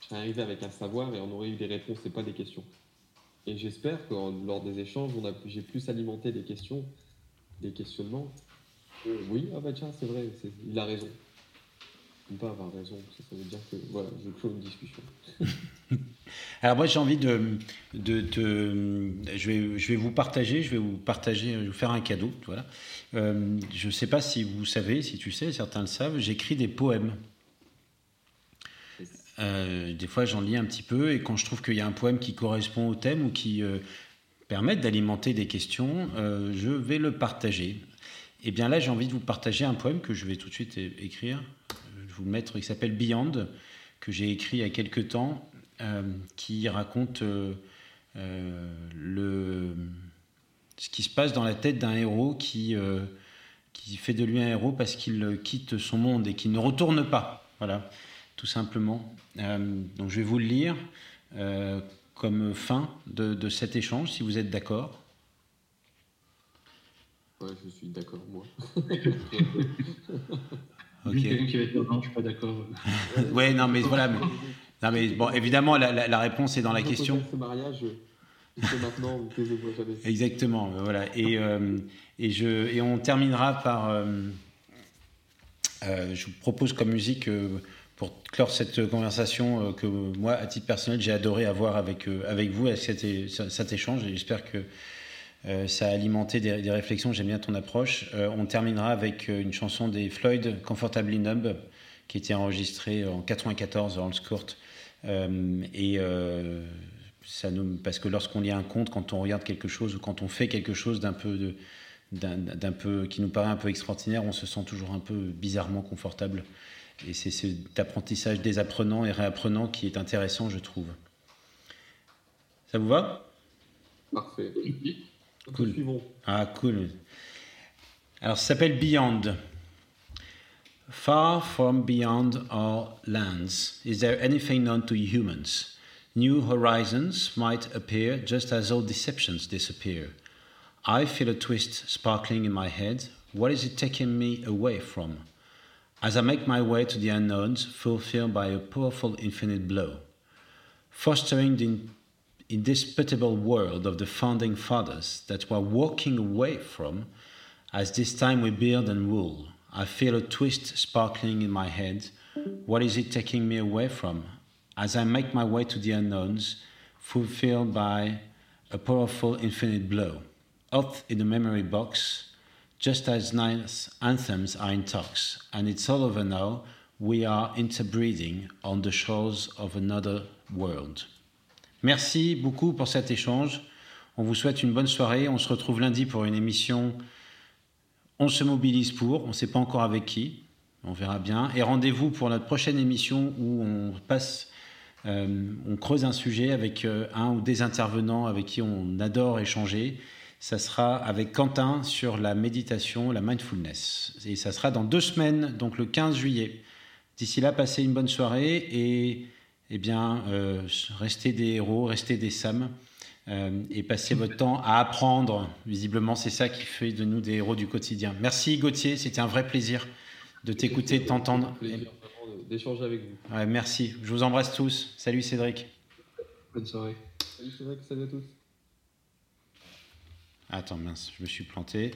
je serais arrivé avec un savoir et on aurait eu des réponses et pas des questions. Et j'espère que lors des échanges, j'ai plus alimenté des questions, des questionnements. Oui, ah bah tiens, c'est vrai, il a raison. ne pas avoir raison, ça, veut dire que voilà, je clôt une discussion. Alors moi j'ai envie de, de, je, vais, je vais vous partager, je vais vous partager, vous faire un cadeau. Voilà. Euh, je ne sais pas si vous savez, si tu sais, certains le savent, j'écris des poèmes. Euh, des fois, j'en lis un petit peu et quand je trouve qu'il y a un poème qui correspond au thème ou qui euh, permet d'alimenter des questions, euh, je vais le partager. Et eh bien là, j'ai envie de vous partager un poème que je vais tout de suite écrire. Je vais vous le mettre, il s'appelle Beyond, que j'ai écrit il y a quelques temps, qui raconte le, ce qui se passe dans la tête d'un héros qui, qui fait de lui un héros parce qu'il quitte son monde et qu'il ne retourne pas. Voilà tout simplement. Euh, donc je vais vous le lire euh, comme fin de, cet échange, si vous êtes d'accord. Ouais, je suis d'accord, moi. ok. Quelqu'un qui va être non, je suis pas d'accord. ouais, non, mais voilà. Mais, non, mais bon, évidemment, la, réponse est dans la question. Ce mariage, maintenant, taisez-vous jamais. Exactement, voilà. Et, euh, et, je, et on terminera par. je vous propose comme musique pour clore cette conversation euh, que moi, à titre personnel, j'ai adoré avoir avec, euh, avec vous, avec cet, cet échange, et j'espère que euh, ça a alimenté des, réflexions. J'aime bien ton approche. on terminera avec une chanson des Floyd, Comfortably Numb, qui était enregistrée en 94 à Court. et ça nous, parce que lorsqu'on lit un conte, quand on regarde quelque chose ou quand on fait quelque chose d'un peu d'un peu qui nous paraît un peu extraordinaire, on se sent toujours un peu bizarrement confortable. Et c'est cet apprentissage des apprenants et réapprenants qui est intéressant, je trouve. Ça vous va? Parfait. Cool. Ah, cool. Alors, ça s'appelle Beyond. Far from beyond our lands, is there anything known to humans? New horizons might appear just as old deceptions disappear. I feel a twist sparkling in my head. What is it taking me away from? as I make my way to the unknowns, fulfilled by a powerful infinite blow, fostering the indisputable world of the founding fathers that we're walking away from, as this time we build and rule. I feel a twist sparkling in my head. What is it taking me away from? As I make my way to the unknowns, fulfilled by a powerful infinite blow. Off in the memory box, just as nice anthems are in talks, and it's all over now, we are interbreeding on the shores of another world. Merci beaucoup pour cet échange. On vous souhaite une bonne soirée. On se retrouve lundi pour une émission. On se mobilise pour. On ne sait pas encore avec qui. On verra bien. Et rendez-vous pour notre prochaine émission où on passe on creuse un sujet avec un ou des intervenants avec qui on adore échanger. Ça sera avec Quentin sur la méditation, la mindfulness. Et ça sera dans deux semaines, donc le 15 juillet. D'ici là, passez une bonne soirée et eh bien, restez des héros, restez des Sam. Euh, et passer votre temps à apprendre. Visiblement, c'est ça qui fait de nous des héros du quotidien. Merci Gauthier, c'était un vrai plaisir de t'écouter, de t'entendre. d'échanger avec vous. merci, je vous embrasse tous. Salut Cédric. Bonne soirée. Salut Cédric, salut à tous. Attends, mince, je me suis planté.